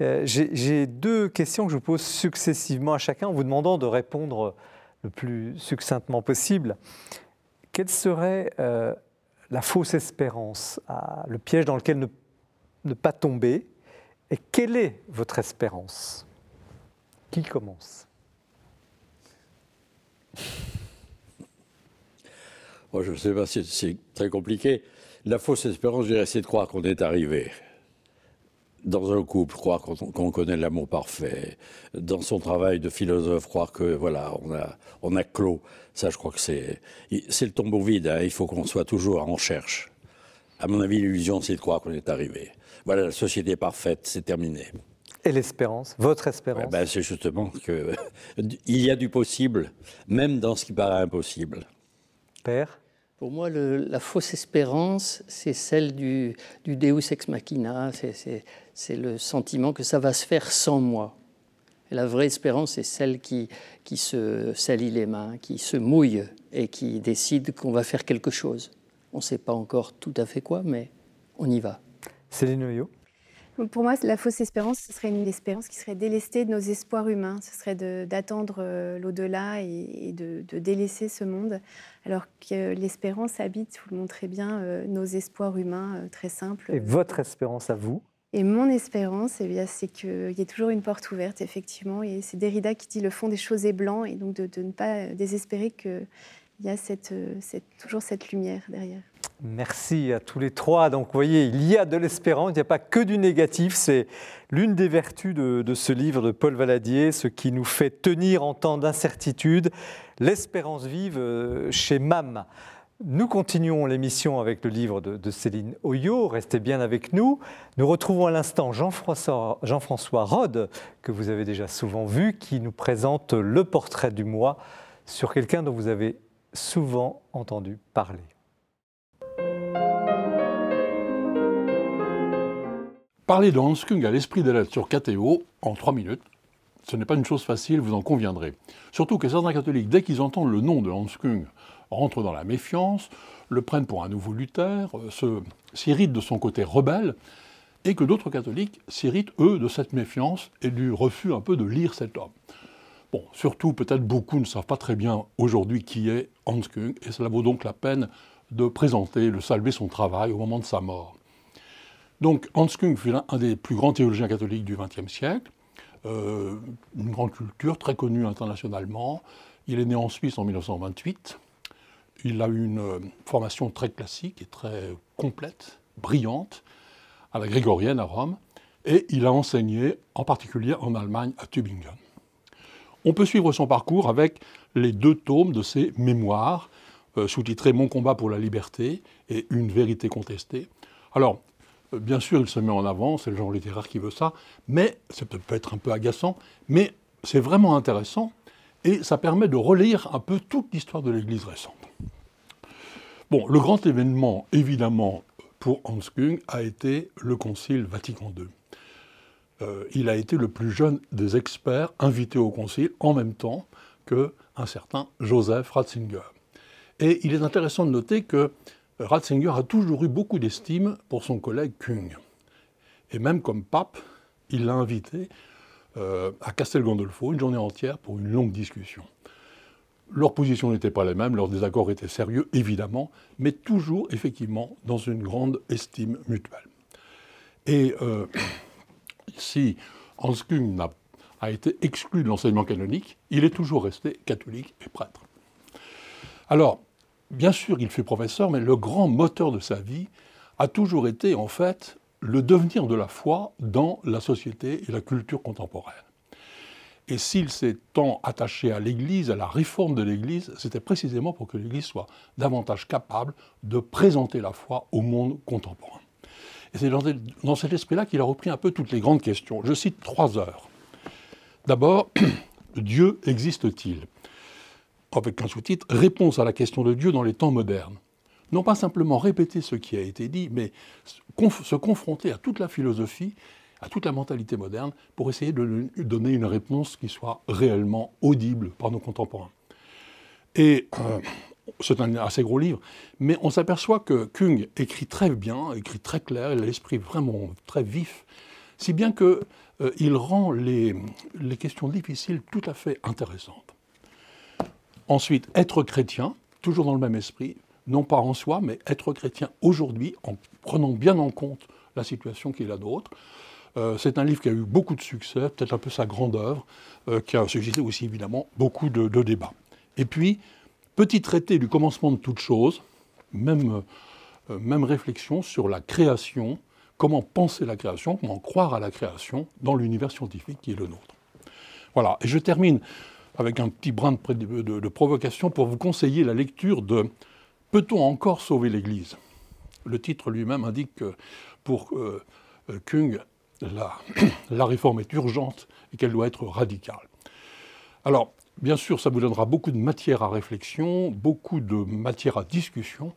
Euh, j'ai deux questions que je vous pose successivement à chacun en vous demandant de répondre le plus succinctement possible. Quelle serait euh, la fausse espérance, le piège dans lequel ne pas tomber Et quelle est votre espérance? Qui commence je ne sais pas, c'est très compliqué. La fausse espérance, je dirais, c'est de croire qu'on est arrivé dans un couple, croire qu'on connaît l'amour parfait, dans son travail de philosophe, croire que voilà, on a, on a clos. Ça, je crois que c'est, c'est le tombeau vide. Hein. Il faut qu'on soit toujours en recherche. À mon avis, l'illusion, c'est de croire qu'on est arrivé. Voilà, la société parfaite, c'est terminé. Et l'espérance, votre espérance ben, C'est justement qu'il y a du possible, même dans ce qui paraît impossible. Père? Pour moi, la fausse espérance, c'est celle du, du, Deus ex machina, c'est le sentiment que ça va se faire sans moi. Et la vraie espérance, c'est celle qui, qui se salit les mains, qui se mouille et qui décide qu'on va faire quelque chose. On ne sait pas encore tout à fait quoi, mais on y va. Céline Oyo pour moi, la fausse espérance, ce serait une espérance qui serait délestée de nos espoirs humains. Ce serait d'attendre euh, l'au-delà et, de, délaisser ce monde, alors que l'espérance habite, vous le montrez bien, euh, nos espoirs humains euh, très simples. Et votre espérance à vous? Et mon espérance, eh c'est qu'il y ait toujours une porte ouverte, effectivement. Et c'est Derrida qui dit le fond des choses est blanc, et donc de, ne pas désespérer qu'il y a cette, toujours cette lumière derrière. Merci à tous les trois. Donc, vous voyez, il y a de l'espérance, il n'y a pas que du négatif. C'est l'une des vertus de, ce livre de Paul Valadier, ce qui nous fait tenir en temps d'incertitude, l'espérance vive euh, chez MAM. Nous continuons l'émission avec le livre de, Céline Oyo. Restez bien avec nous. Nous retrouvons à l'instant Jean-François Jean Rode, que vous avez déjà souvent vu, qui nous présente le portrait du mois sur quelqu'un dont vous avez souvent entendu parler. Parler de Hans Kung à l'esprit des lettres sur KTO en trois minutes, ce n'est pas une chose facile, vous en conviendrez. Surtout que certains catholiques, dès qu'ils entendent le nom de Hans Kung, rentrent dans la méfiance, le prennent pour un nouveau Luther, euh, s'irritent de son côté rebelle, et que d'autres catholiques s'irritent, eux, de cette méfiance et du refus un peu de lire cet homme. Bon, surtout, peut-être beaucoup ne savent pas très bien aujourd'hui qui est Hans Kung, et cela vaut donc la peine de présenter, de saluer son travail au moment de sa mort. Donc Hans Kung fut un des plus grands théologiens catholiques du XXe siècle, euh, une grande culture, très connue internationalement. Il est né en Suisse en 1928. Il a eu une euh, formation très classique et très complète, brillante, à la grégorienne à Rome, et il a enseigné en particulier en Allemagne à Tübingen. On peut suivre son parcours avec les deux tomes de ses mémoires, euh, sous-titrés Mon combat pour la liberté et Une vérité contestée. Bien sûr, il se met en avant, c'est le genre littéraire qui veut ça, mais ça peut être un peu agaçant, mais c'est vraiment intéressant et ça permet de relire un peu toute l'histoire de l'Église récente. Bon, le grand événement, évidemment, pour Hans Kung a été le Concile Vatican II. Euh, il a été le plus jeune des experts invités au Concile en même temps qu'un certain Joseph Ratzinger. Et il est intéressant de noter que Ratzinger a toujours eu beaucoup d'estime pour son collègue Kung. Et même comme pape, il l'a invité euh, à Castel Gandolfo une journée entière pour une longue discussion. Leurs positions n'étaient pas les mêmes, leurs désaccords étaient sérieux, évidemment, mais toujours, effectivement, dans une grande estime mutuelle. Et euh, si Hans Kung a, a été exclu de l'enseignement canonique, il est toujours resté catholique et prêtre. Alors, bien sûr, il fut professeur, mais le grand moteur de sa vie a toujours été, en fait, le devenir de la foi dans la société et la culture contemporaine. Et s'il s'est tant attaché à l'Église, à la réforme de l'Église, c'était précisément pour que l'Église soit davantage capable de présenter la foi au monde contemporain. Et c'est dans cet esprit-là qu'il a repris un peu toutes les grandes questions. Je cite trois heures. D'abord, Dieu existe-t-il? Avec un sous-titre Réponse à la question de Dieu dans les temps modernes. Non pas simplement répéter ce qui a été dit, mais se confronter à toute la philosophie, à toute la mentalité moderne, pour essayer de donner une réponse qui soit réellement audible par nos contemporains. Et euh, c'est un assez gros livre, mais on s'aperçoit que Kung écrit très bien, écrit très clair, il a l'esprit vraiment très vif, si bien qu'il euh, rend les, les questions difficiles tout à fait intéressantes. Ensuite, être chrétien, toujours dans le même esprit, non pas en soi, mais être chrétien aujourd'hui, en prenant bien en compte la situation qu'il a d'autres. Euh, c'est un livre qui a eu beaucoup de succès, peut-être un peu sa grande œuvre, euh, qui a suscité aussi évidemment beaucoup de, débats. Et puis, petit traité du commencement de toute chose, même, euh, même réflexion sur la création, comment penser la création, comment croire à la création dans l'univers scientifique qui est le nôtre. Voilà, et je termine avec un petit brin de, provocation pour vous conseiller la lecture de Peut-on encore sauver l'Église? Le titre lui-même indique que pour euh, euh, Kung, la, réforme est urgente et qu'elle doit être radicale. Alors, bien sûr, ça vous donnera beaucoup de matière à réflexion, beaucoup de matière à discussion,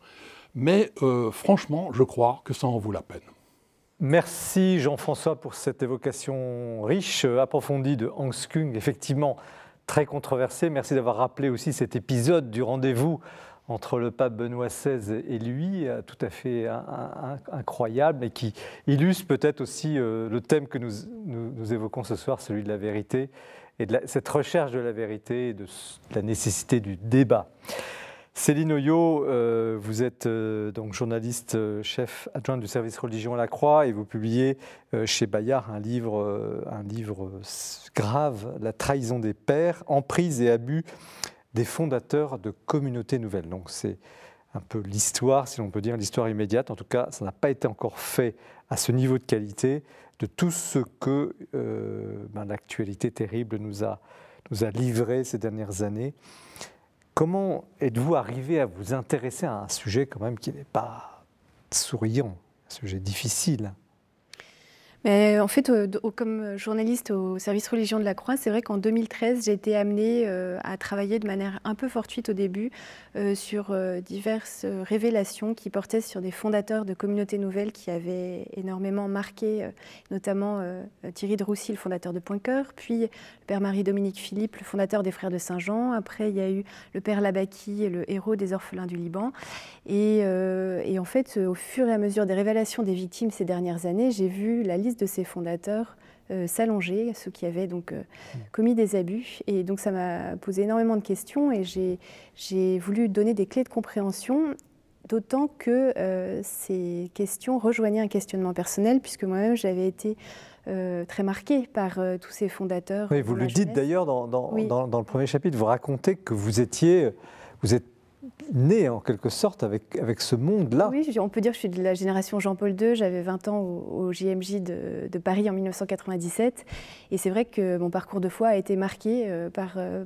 mais euh, franchement, je crois que ça en vaut la peine. Merci Jean-François pour cette évocation riche, approfondie de Hans Kung. Effectivement, très controversé. Merci d'avoir rappelé aussi cet épisode du rendez-vous entre le pape Benoît XVI et lui, euh, tout à fait incroyable, et qui illustre peut-être aussi euh, le thème que nous, évoquons ce soir, celui de la vérité, et de cette recherche de la vérité et de la nécessité du débat. Céline Oyo, euh, vous êtes euh, donc journaliste euh, chef adjoint du service religion à la Croix et vous publiez chez Bayard un livre, un livre grave, La trahison des pères, emprise et abus des fondateurs de communautés nouvelles. Donc c'est un peu l'histoire, si l'on peut dire, l'histoire immédiate. En tout cas, ça n'a pas été encore fait à ce niveau de qualité de tout ce que ben, l'actualité terrible nous a, nous a livré ces dernières années. Comment êtes-vous arrivé à vous intéresser à un sujet quand même qui n'est pas souriant, un sujet difficile? En fait, comme journaliste au service religion de la Croix, c'est vrai qu'en 2013, j'ai été amenée euh, à travailler de manière un peu fortuite au début euh, sur euh, diverses révélations qui portaient sur des fondateurs de communautés nouvelles qui avaient énormément marqué, notamment Thierry de Roussy, le fondateur de Point Cœur, puis le père Marie-Dominique Philippe, le fondateur des Frères de Saint-Jean. Après, il y a eu le père Labaki, le héros des orphelins du Liban. Et en fait, au fur et à mesure des révélations des victimes ces dernières années, j'ai vu la liste de ses fondateurs euh, s'allonger, ceux qui avaient donc euh, commis des abus. Et donc ça m'a posé énormément de questions et j'ai voulu donner des clés de compréhension, d'autant que euh, ces questions rejoignaient un questionnement personnel, puisque moi-même j'avais été très marquée par tous ces fondateurs. Oui, vous le dites d'ailleurs dans, dans, dans, le premier chapitre, vous racontez que vous étiez, vous êtes né en quelque sorte avec, avec ce monde-là. Oui, on peut dire que je suis de la génération Jean-Paul II. J'avais 20 ans au, JMJ de, Paris en 1997. Et c'est vrai que mon parcours de foi a été marqué euh, par, euh,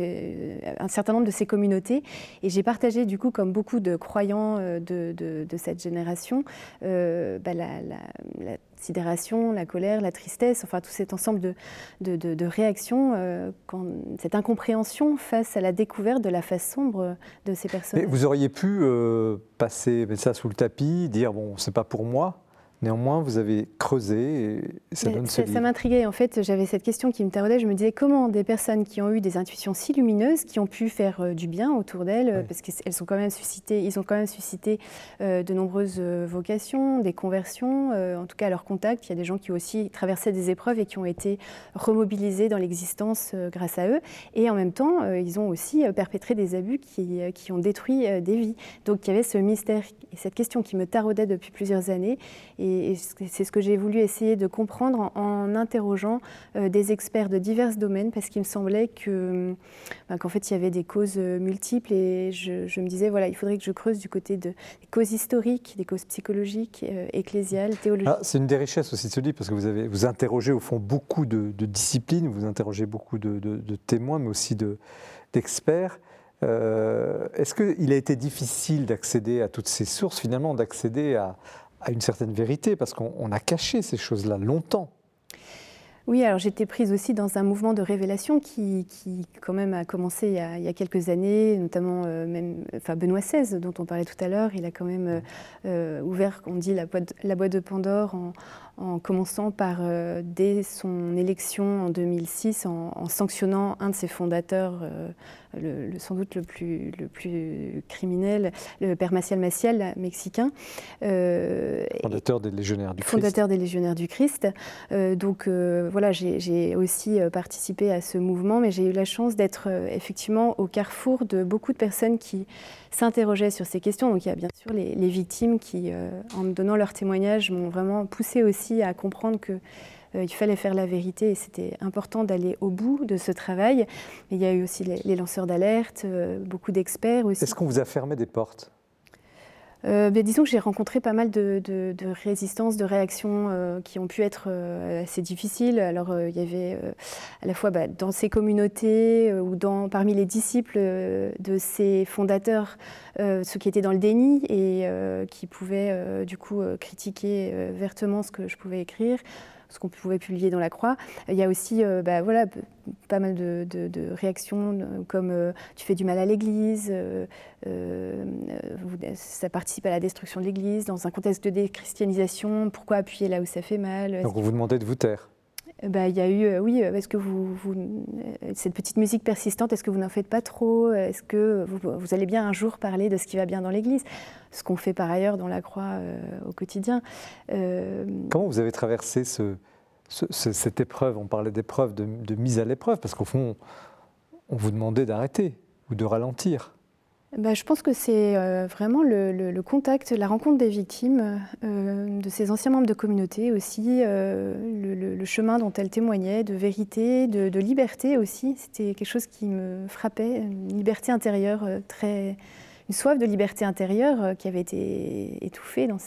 euh, un certain nombre de ces communautés. Et j'ai partagé, du coup, comme beaucoup de croyants de, de, cette génération, bah, la, sidération, la colère, la tristesse, enfin tout cet ensemble de, de, de, réactions, euh, quand, cette incompréhension face à la découverte de la face sombre de ces personnes. vous auriez pu euh, passer ça sous le tapis, dire bon, c'est pas pour moi Néanmoins, vous avez creusé et ça donne ce Ça m'intriguait. En fait, j'avais cette question qui me taraudait. Je me disais comment des personnes qui ont eu des intuitions si lumineuses, qui ont pu faire euh, du bien autour d'elles, parce qu'elles sont quand même suscité, ils ont quand même suscité euh, de nombreuses euh, vocations, des conversions, en tout cas à leur contact. Il y a des gens qui ont aussi traversé des épreuves et qui ont été remobilisés dans l'existence grâce à eux. Et en même temps, ils ont aussi perpétré des abus qui, qui ont détruit des vies. Donc il y avait ce mystère et cette question qui me taraudait depuis plusieurs années. Et et, c'est ce que j'ai voulu essayer de comprendre en, interrogeant euh, des experts de divers domaines, parce qu'il me semblait que, ben, qu'en fait, il y avait des causes euh, multiples. Et je, me disais, voilà, il faudrait que je creuse du côté de, des causes historiques, des causes psychologiques, euh, ecclésiales, théologiques. Ah, c'est une des richesses aussi de ce livre, parce que vous, avez, vous interrogez au fond beaucoup de, disciplines, vous interrogez beaucoup de, témoins, mais aussi d'experts. Est-ce qu'il a été difficile d'accéder à toutes ces sources, finalement, d'accéder à, à une certaine vérité, parce qu'on a caché ces choses-là longtemps. Oui, alors j'étais prise aussi dans un mouvement de révélation qui, qui quand même a commencé il y a, quelques années, notamment euh, même, Benoît XVI dont on parlait tout à l'heure, il a quand même euh, euh, ouvert, on dit, la boîte, la boîte de Pandore en, en commençant par, dès son élection en 2006, en, sanctionnant un de ses fondateurs, le, le- sans doute le plus, le plus criminel, le père Maciel Maciel, mexicain. Euh, Fondateur des Légionnaires du Christ. fondateur des Légionnaires du Christ. Euh, donc euh, voilà, j'ai aussi participé à ce mouvement, mais j'ai eu la chance d'être effectivement au carrefour de beaucoup de personnes qui s'interrogeaient sur ces questions. Donc il y a bien sûr les, les victimes qui, en me donnant leur témoignage, m'ont vraiment poussé aussi à comprendre que il fallait faire la vérité et c'était important d'aller au bout de ce travail. Et il y a eu aussi les, les lanceurs d'alerte, euh, beaucoup d'experts aussi. Est-ce qu'on vous a fermé des portes? Euh, ben, disons que j'ai rencontré pas mal de, de, de résistances, de réactions euh, qui ont pu être euh, assez difficiles. Alors euh, il y avait euh, à la fois bah, dans ces communautés euh, ou dans, parmi les disciples euh, de ces fondateurs, euh, ceux qui étaient dans le déni et euh, qui pouvaient euh, du coup euh, critiquer euh, vertement ce que je pouvais écrire ce qu'on pouvait publier dans la Croix. Il y a aussi euh, bah, voilà, pas mal de, de- de réactions euh, comme euh, tu fais du mal à l'Église, euh, euh, ça participe à la destruction de l'Église, dans un contexte de déchristianisation, pourquoi appuyer là où ça fait mal? Donc on vous demandait de vous taire. Bah, il y a eu, euh, oui, euh, est-ce que vous, euh, cette petite musique persistante, est-ce que vous n'en faites pas trop? Est-ce que vous, allez bien un jour parler de ce qui va bien dans l'Église? Ce qu'on fait par ailleurs dans la croix au quotidien. Euh, Comment vous avez traversé ce- ce- ce- cette épreuve? On parlait d'épreuve, de mise à l'épreuve, parce qu'au fond, on vous demandait d'arrêter ou de ralentir. Bah, je pense que c'est euh, vraiment le, contact, la rencontre des victimes, euh, de ces anciens membres de communauté aussi, euh, le, chemin dont elles témoignaient, de vérité, de, de liberté aussi. C'était quelque chose qui me frappait, une liberté intérieure très. Une soif de liberté intérieure euh, qui avait été étouffée dans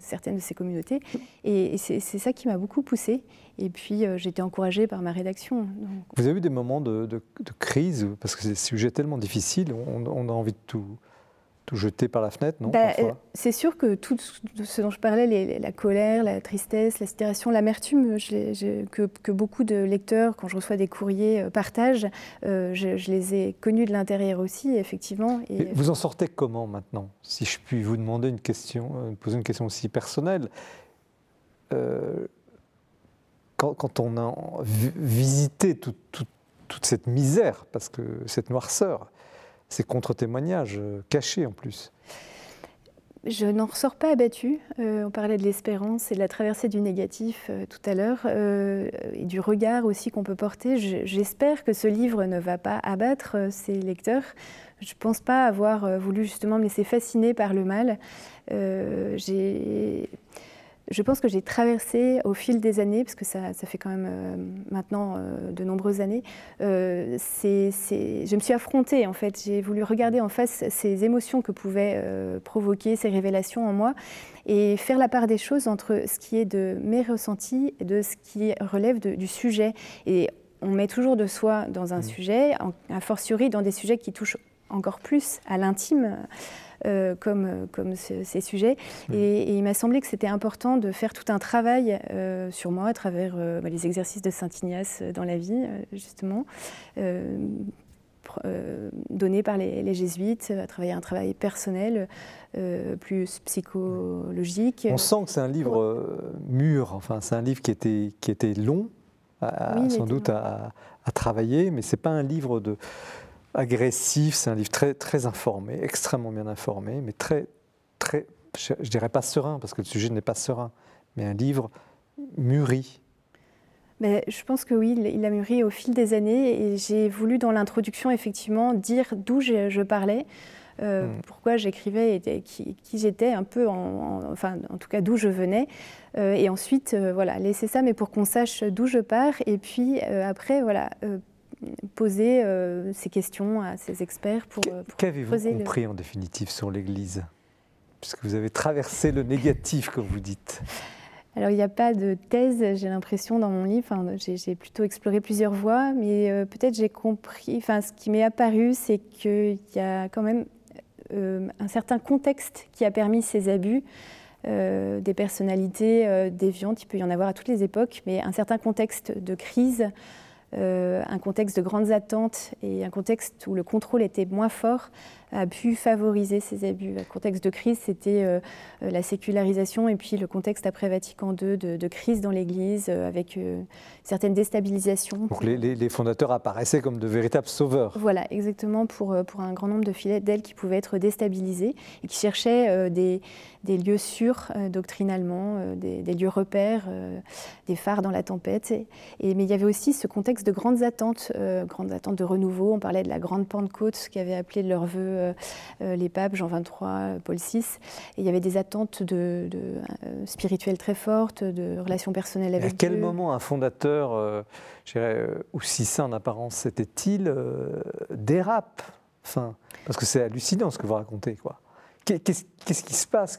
certaines de ces communautés. Et, c'est ça qui m'a beaucoup poussée. Et puis, euh, j'ai été encouragée par ma rédaction. Vous avez eu des moments de, crise, parce que c'est des sujets tellement difficiles, on a envie de tout, tout jeter par la fenêtre, non Bah, euh, C'est sûr que tout ce dont je parlais, les- la colère, la tristesse, la sidération, l'amertume, que, que beaucoup de lecteurs, quand je reçois des courriers, euh, partagent, euh, je, je les ai connus de l'intérieur aussi, effectivement. Et vous en sortez comment maintenant Si je puis vous demander une question, poser une question aussi personnelle. Euh, quand, quand on a vi- visité tout- tout- toute cette misère, parce que cette noirceur, ces contre-témoignages euh, cachés en plus, Je n'en ressors pas abattue. Euh, on parlait de l'espérance et de la traversée du négatif euh, tout à l'heure, et du regard aussi qu'on peut porter. Je- J'espère que ce livre ne va pas abattre ses lecteurs. Je ne pense pas avoir voulu justement me laisser fasciner par le mal. J'ai- je pense que j'ai traversé au fil des années, parce que ça, ça fait quand même euh, maintenant euh, de nombreuses années, euh, je me suis affrontée en fait. J'ai voulu regarder en face ces émotions que pouvaient provoquer ces révélations en moi et faire la part des choses entre ce qui est de mes ressentis et de ce qui relève de- du sujet. Et on met toujours de soi dans un Mmh. sujet, a fortiori dans des sujets qui touchent encore plus à l'intime. Euh, comme, comme ce- ces sujets. Mmh. Et, et il m'a semblé que c'était important de faire tout un travail euh, sur moi à travers euh, bah, les exercices de Saint-Ignace euh, dans la vie, euh, justement, euh, euh, donnés par les, les jésuites, à travailler un travail personnel, euh, plus psychologique. on sent que c'est un livre euh, mûr, enfin c'est un livre qui était, qui était long, à- Oui, il sans doute à, à travailler, mais c'est pas un livre de, agressif, c'est un livre très, très informé, extrêmement bien informé, mais très, très, je, je dirais pas serein, parce que le sujet n'est pas serein, mais un livre mûri. Ben, je pense que oui, il- a mûri au fil des années et j'ai voulu dans l'introduction effectivement dire d'où je, je parlais, euh, Mm. pourquoi j'écrivais et, et qui, qui j'étais un peu, en, en- enfin en tout cas d'où je venais. Euh, et ensuite, euh, voilà, laisser ça, mais pour qu'on sache d'où je pars. Et puis après, voilà, poser euh, ces questions à ces experts pour, euh, pour Qu'avez-vous le- compris en définitive sur l'Église? Puisque vous avez traversé le négatif, comme vous dites. Alors, il n'y a pas de thèse, j'ai l'impression, dans mon livre. Enfin, j'ai, plutôt exploré plusieurs voies, mais euh, peut-être j'ai compris. Enfin, ce qui m'est apparu, c'est qu'il y a quand même euh, un certain contexte qui a permis ces abus. des personnalités déviantes. Il peut y en avoir à toutes les époques, mais un certain contexte de crise un contexte de grandes attentes et un contexte où le contrôle était moins fort a pu favoriser ces abus. Le contexte de crise, c'était euh, euh, la sécularisation et puis le contexte après Vatican II de, crise dans l'Église avec une certaine déstabilisation. Donc les, fondateurs apparaissaient comme de véritables sauveurs. Voilà, exactement, pour, pour un grand nombre de fidèles qui pouvaient être déstabilisés et qui cherchaient des, des lieux sûrs euh, doctrinalement, euh, des, lieux repères, euh, des phares dans la tempête. Et, mais il y avait aussi ce contexte de grandes attentes, grandes attentes de renouveau. On parlait de la grande Pentecôte, qui avait appelé de leur vœu les papes Jean XXIII, Paul VI. Et il y avait des attentes de, spirituelles très fortes, de relations personnelles avec À quel moment un fondateur, aussi sain en apparence c'était-il, dérape enfin, Parce que c'est hallucinant ce que vous racontez. quoi. Qu'est-ce qui se passe?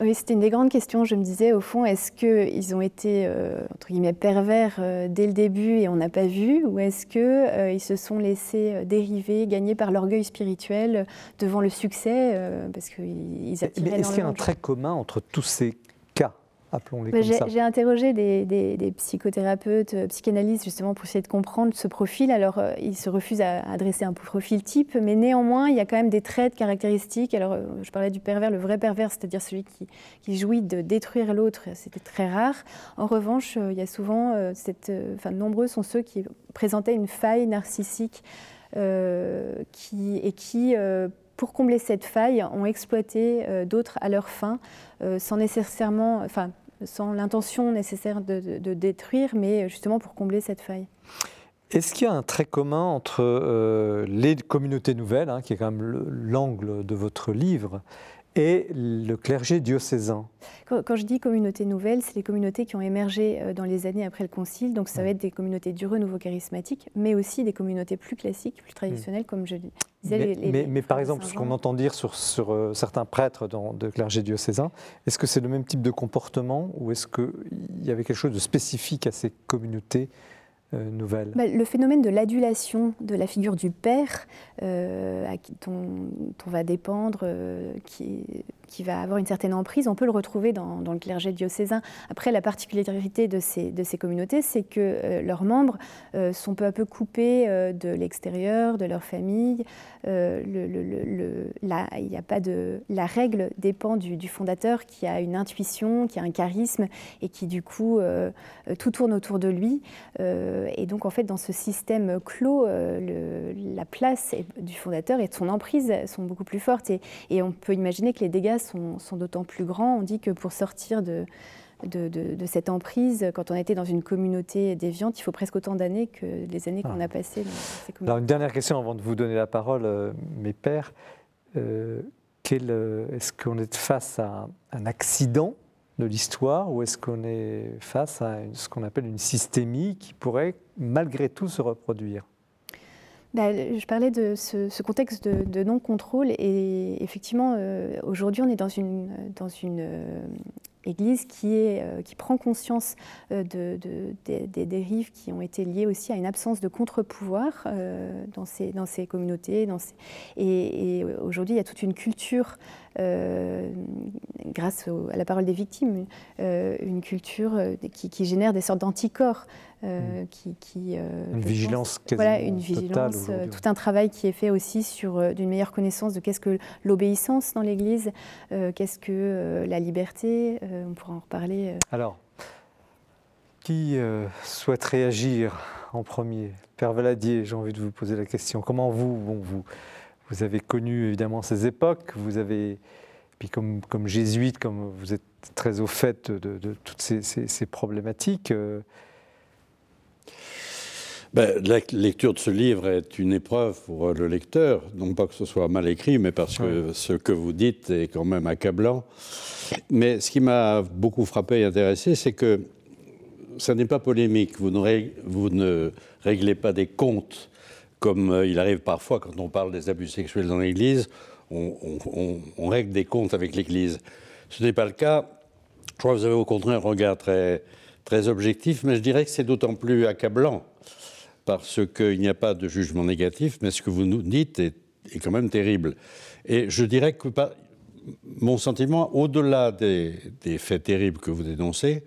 Oui, c'était une des grandes questions. Je me disais, au fond, est-ce qu'ils ont été, euh, entre guillemets, pervers euh, dès le début et on n'a pas vu? Ou est-ce qu'ils euh, se sont laissés dériver, gagner par l'orgueil spirituel devant le succès Parce qu'ils Mais est-ce qu'il y a un trait commun entre tous ces j'ai interrogé des, psychothérapeutes, euh, psychanalystes, justement, pour essayer de comprendre ce profil. Alors, euh, ils se refusent à adresser un profil type, mais néanmoins, il y a quand même des traits de caractéristiques. Alors, euh, je parlais du pervers, le vrai pervers, c'est-à-dire celui qui, jouit de détruire l'autre, c'était très rare. En revanche, il y a souvent, cette, enfin, nombreux sont ceux qui présentaient une faille narcissique qui, et qui pour combler cette faille, ont exploité euh, d'autres à leur fin, euh, sans nécessairement, enfin, sans l'intention nécessaire de, détruire, mais justement pour combler cette faille. Est-ce qu'il y a un trait commun entre euh, les communautés nouvelles, hein, qui est quand même l'angle de votre livre, et le clergé diocésain. Quand, je dis communauté nouvelle, c'est les communautés qui ont émergé euh, dans les années après le Concile. Donc ça va être des communautés du renouveau charismatique, mais aussi des communautés plus classiques, plus traditionnelles, comme je disais. Mais, les, mais, par exemple, ce qu'on entend dire sur, sur euh, certains prêtres dans, de clergé diocésain, est-ce que c'est le même type de comportement ou est-ce qu'il y avait quelque chose de spécifique à ces communautés euh, bah, Le phénomène de l'adulation de la figure du père, euh, à qui, on va dépendre, euh, qui, qui, va avoir une certaine emprise, on peut le retrouver dans, le clergé diocésain. Après, la particularité de ces, de ces communautés, c'est que leurs membres sont peu à peu coupés de l'extérieur, de leur famille. Le, le, la, a pas de, la règle dépend du, fondateur qui a une intuition, qui a un charisme et qui, du coup, tout tourne autour de lui. Euh, et donc, en fait, dans ce système clos, euh, la place du fondateur et de son emprise sont beaucoup plus fortes. Et, on peut imaginer que les dégâts sont, d'autant plus grands. On dit que pour sortir de, de, cette emprise, quand on était dans une communauté déviante, il faut presque autant d'années que les années qu'on ah. a passées dans ces communautés. Alors, une dernière question avant de vous donner la parole, euh, mes pères. Est-ce qu'on est face à un accident de l'histoire ou est-ce qu'on est face à ce qu'on appelle une systémie qui pourrait malgré tout se reproduire? Bah, je parlais de ce, contexte de, non-contrôle et effectivement, euh, aujourd'hui, on est dans une, euh, Église euh, qui prend conscience de, des dérives qui ont été liées aussi à une absence de contre-pouvoir dans, ces, communautés. Et, aujourd'hui, il y a toute une culture, grâce à la parole des victimes, une culture qui, génère des sortes d'anticorps euh, mm. qui, qui euh, une vigilance voilà une vigilance euh, tout un travail qui est fait aussi sur d'une meilleure connaissance de qu'est-ce que l'obéissance dans l'Église qu'est-ce que la liberté on pourra en reparler alors qui souhaite réagir en premier? Père Valadier j'ai envie de vous poser la question. Comment vous bon, vous vous avez connu évidemment ces époques? Vous avez puis comme, comme jésuite, comme vous êtes très au fait de, de, toutes ces, ces, ces problématiques, ben, la lecture de ce livre est une épreuve pour le lecteur, non pas que ce soit mal écrit, mais parce que ce que vous dites est quand même accablant. Mais ce qui m'a beaucoup frappé et intéressé, c'est que ça n'est pas polémique. Vous ne, vous ne, réglez pas des comptes comme euh, il arrive parfois quand on parle des abus sexuels dans l'Église. On, on, règle des comptes avec l'Église. Ce n'est pas le cas. Je crois que vous avez au contraire un regard très, très objectif, mais je dirais que c'est d'autant plus accablant parce qu'il n'y a pas de jugement négatif, mais ce que vous nous dites est, quand même terrible. Et je dirais que mon sentiment, au-delà des, faits terribles que vous dénoncez,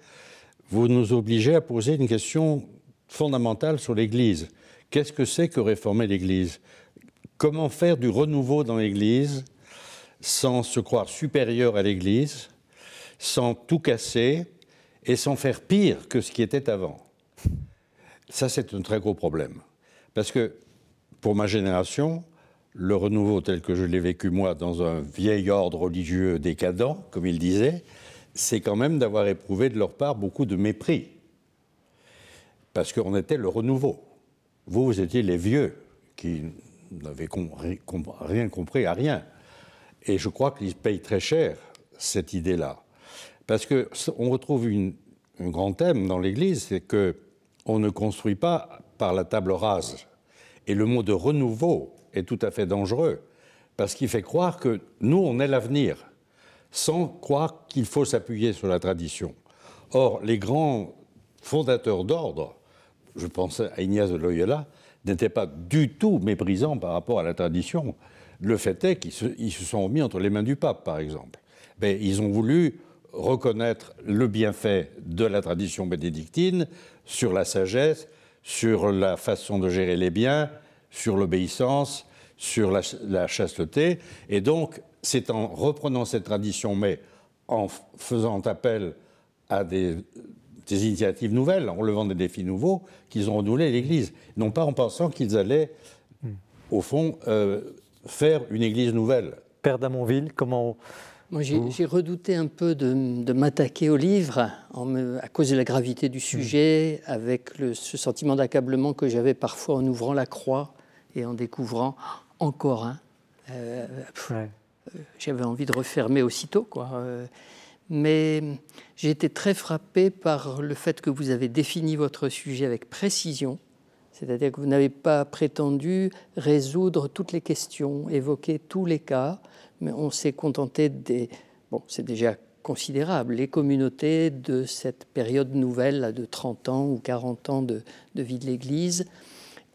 vous nous obligez à poser une question fondamentale sur l'Église. Qu'est-ce que c'est que réformer l'Église? Comment faire du renouveau dans l'Église sans se croire supérieur à l'Église, sans tout casser et sans faire pire que ce qui était avant Ça, c'est un très gros problème. Parce que pour ma génération, le renouveau tel que je l'ai vécu moi dans un vieil ordre religieux décadent, comme il disait, c'est quand même d'avoir éprouvé de leur part beaucoup de mépris. Parce qu'on était le renouveau. Vous, vous étiez les vieux qui n'avaient rien compris à rien. Et je crois qu'ils payent très cher cette idée-là. Parce qu'on retrouve un grand thème dans l'Église, c'est qu'on ne construit pas par la table rase. Et le mot de renouveau est tout à fait dangereux, parce qu'il fait croire que nous, on est l'avenir, sans croire qu'il faut s'appuyer sur la tradition. Or, les grands fondateurs d'ordre, je pense à Ignace de Loyola, n'étaient pas du tout méprisants par rapport à la tradition. Le fait est qu'ils se, sont mis entre les mains du pape, par exemple. Mais ils ont voulu reconnaître le bienfait de la tradition bénédictine sur la sagesse, sur la façon de gérer les biens, sur l'obéissance, sur la, chasteté. Et donc, c'est en reprenant cette tradition, mais en faisant appel à des, initiatives nouvelles, en relevant des défis nouveaux, qu'ils ont renouvelé l'Église. Non pas en pensant qu'ils allaient, au fond, euh, faire une Église nouvelle. Père d'Amonville, comment moi, j'ai redouté un peu de, m'attaquer au livre à cause de la gravité du sujet, avec ce sentiment d'accablement que j'avais parfois en ouvrant la croix et en découvrant encore un. Euh, euh, j'avais envie de refermer aussitôt. Quoi. Euh, mais j'ai été très frappé par le fait que vous avez défini votre sujet avec précision, c'est-à-dire que vous n'avez pas prétendu résoudre toutes les questions, évoquer tous les cas, mais on s'est contenté des... Bon, c'est déjà considérable, les communautés de cette période nouvelle de 30 ans ou 40 ans de, vie de l'Église,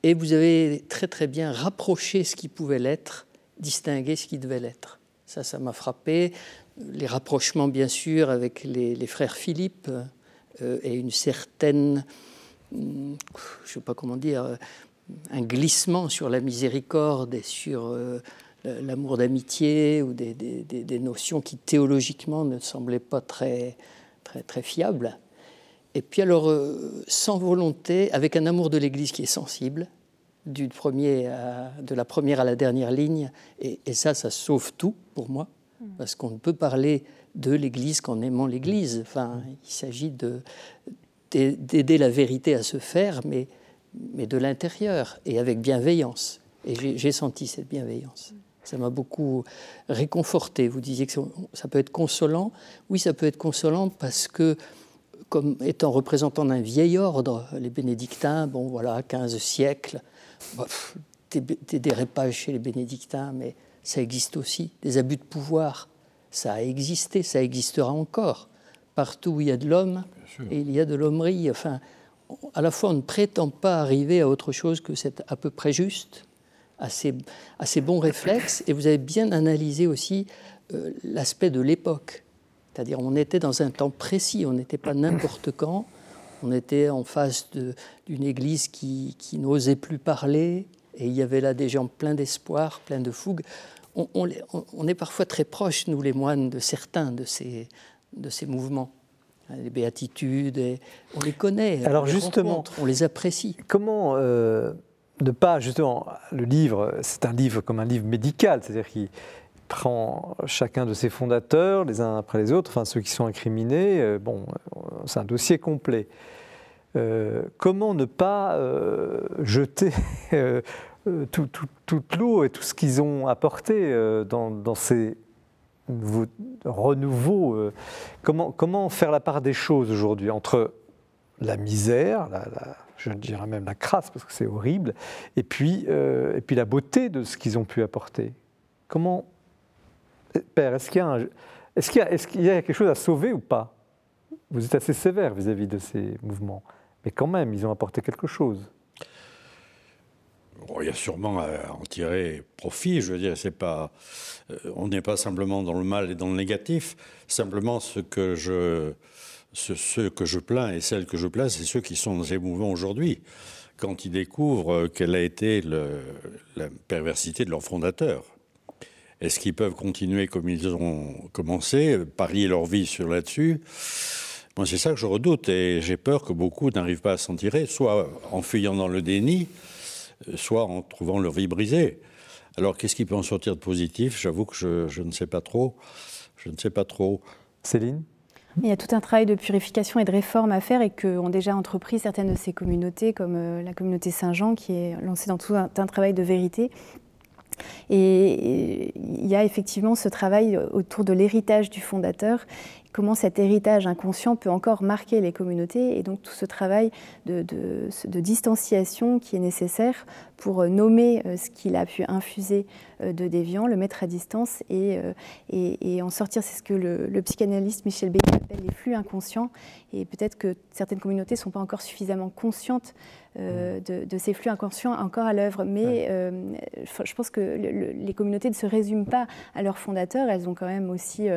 et vous avez très très bien rapproché ce qui pouvait l'être, distingué ce qui devait l'être. Ça, ça m'a frappé. Les rapprochements, bien sûr, avec les, frères Philippe euh, et une certaine, je ne sais pas comment dire, un glissement sur la miséricorde et sur euh, l'amour d'amitié ou des, des, notions qui théologiquement ne semblaient pas très, très, très fiables. Et puis alors, euh, sans volonté, avec un amour de l'Église qui est sensible, du premier de la première à la dernière ligne, et, ça, ça sauve tout pour moi, hmm. parce qu'on ne peut parler de l'Église qu'en aimant l'Église. Enfin, il s'agit d'aider la vérité à se faire, mais, mais de l'intérieur et avec bienveillance. Et j'ai senti cette bienveillance. Ça m'a beaucoup réconforté. Vous disiez que ça peut être consolant. Oui, ça peut être consolant parce que comme étant représentant d'un vieil ordre, les bénédictins, bon voilà, 15 siècles, bah, des dérapages chez les bénédictins, mais ça existe aussi, des abus de pouvoir, ça a existé, ça existera encore. Partout où il y a de l'homme, il y a de l'hommerie. Enfin, à la fois, on ne prétend pas arriver à autre chose que c'est à peu près juste, à ces, bons réflexes, et vous avez bien analysé aussi euh, l'aspect de l'époque. C'est-à-dire on était dans un temps précis, on n'était pas n'importe quand, on était en face d'une église qui, n'osait plus parler, et il y avait là des gens pleins d'espoir, pleins de fougue. On, est parfois très proches, nous les moines, de certains de ces, de ces mouvements. Les béatitudes, et on les connaît, Alors on justement, on les apprécie. Comment euh, ne pas, justement, le livre, c'est un livre comme un livre médical, c'est-à-dire qu'il prend chacun de ses fondateurs, les uns après les autres, enfin ceux qui sont incriminés, euh, bon, euh, c'est un dossier complet. Euh, comment ne pas jeter toute l'eau et tout ce qu'ils ont apporté dans, ces renouveaux comment, comment faire la part des choses aujourd'hui entre la misère, je dirais même la crasse, parce que c'est horrible, et puis, et puis la beauté de ce qu'ils ont pu apporter Comment Père, est-ce qu'il y, a quelque chose à sauver ou pas? Vous êtes assez sévère vis-à-vis de ces mouvements, mais quand même, ils ont apporté quelque chose. il y a sûrement à en tirer profit. Je veux dire, c'est pas, euh, on n'est pas simplement dans le mal et dans le négatif. Simplement, ce que je, ce, que je plains et celles que je plains, c'est ceux qui sont dans ces mouvements aujourd'hui. Quand ils découvrent quelle a été la perversité de leur fondateur. Est-ce qu'ils peuvent continuer comme ils ont commencé, parier leur vie sur là-dessus? Moi, c'est ça que je redoute et j'ai peur que beaucoup n'arrivent pas à s'en tirer, soit en fuyant dans le déni, soit en trouvant leur vie brisée. Alors, qu'est-ce qui peut en sortir de positif? J'avoue que je, ne sais pas trop. Je ne sais pas trop. Céline? Il y a tout un travail de purification et de réforme à faire et qu'ont déjà entrepris certaines de ces communautés, comme euh, la communauté Saint-Jean, qui est lancée dans tout un, un travail de vérité. Et il y a effectivement ce travail autour de l'héritage du fondateur comment cet héritage inconscient peut encore marquer les communautés et donc tout ce travail de, distanciation qui est nécessaire pour nommer euh, ce qu'il a pu infuser euh, de déviant, le mettre à distance et, euh, et, en sortir. C'est ce que le, psychanalyste Michel Beck appelle les flux inconscients et peut-être que certaines communautés ne sont pas encore suffisamment conscientes mmh. de, ces flux inconscients encore à l'œuvre. Mais je pense que les communautés ne se résument pas à leurs fondateurs, elles ont quand même aussi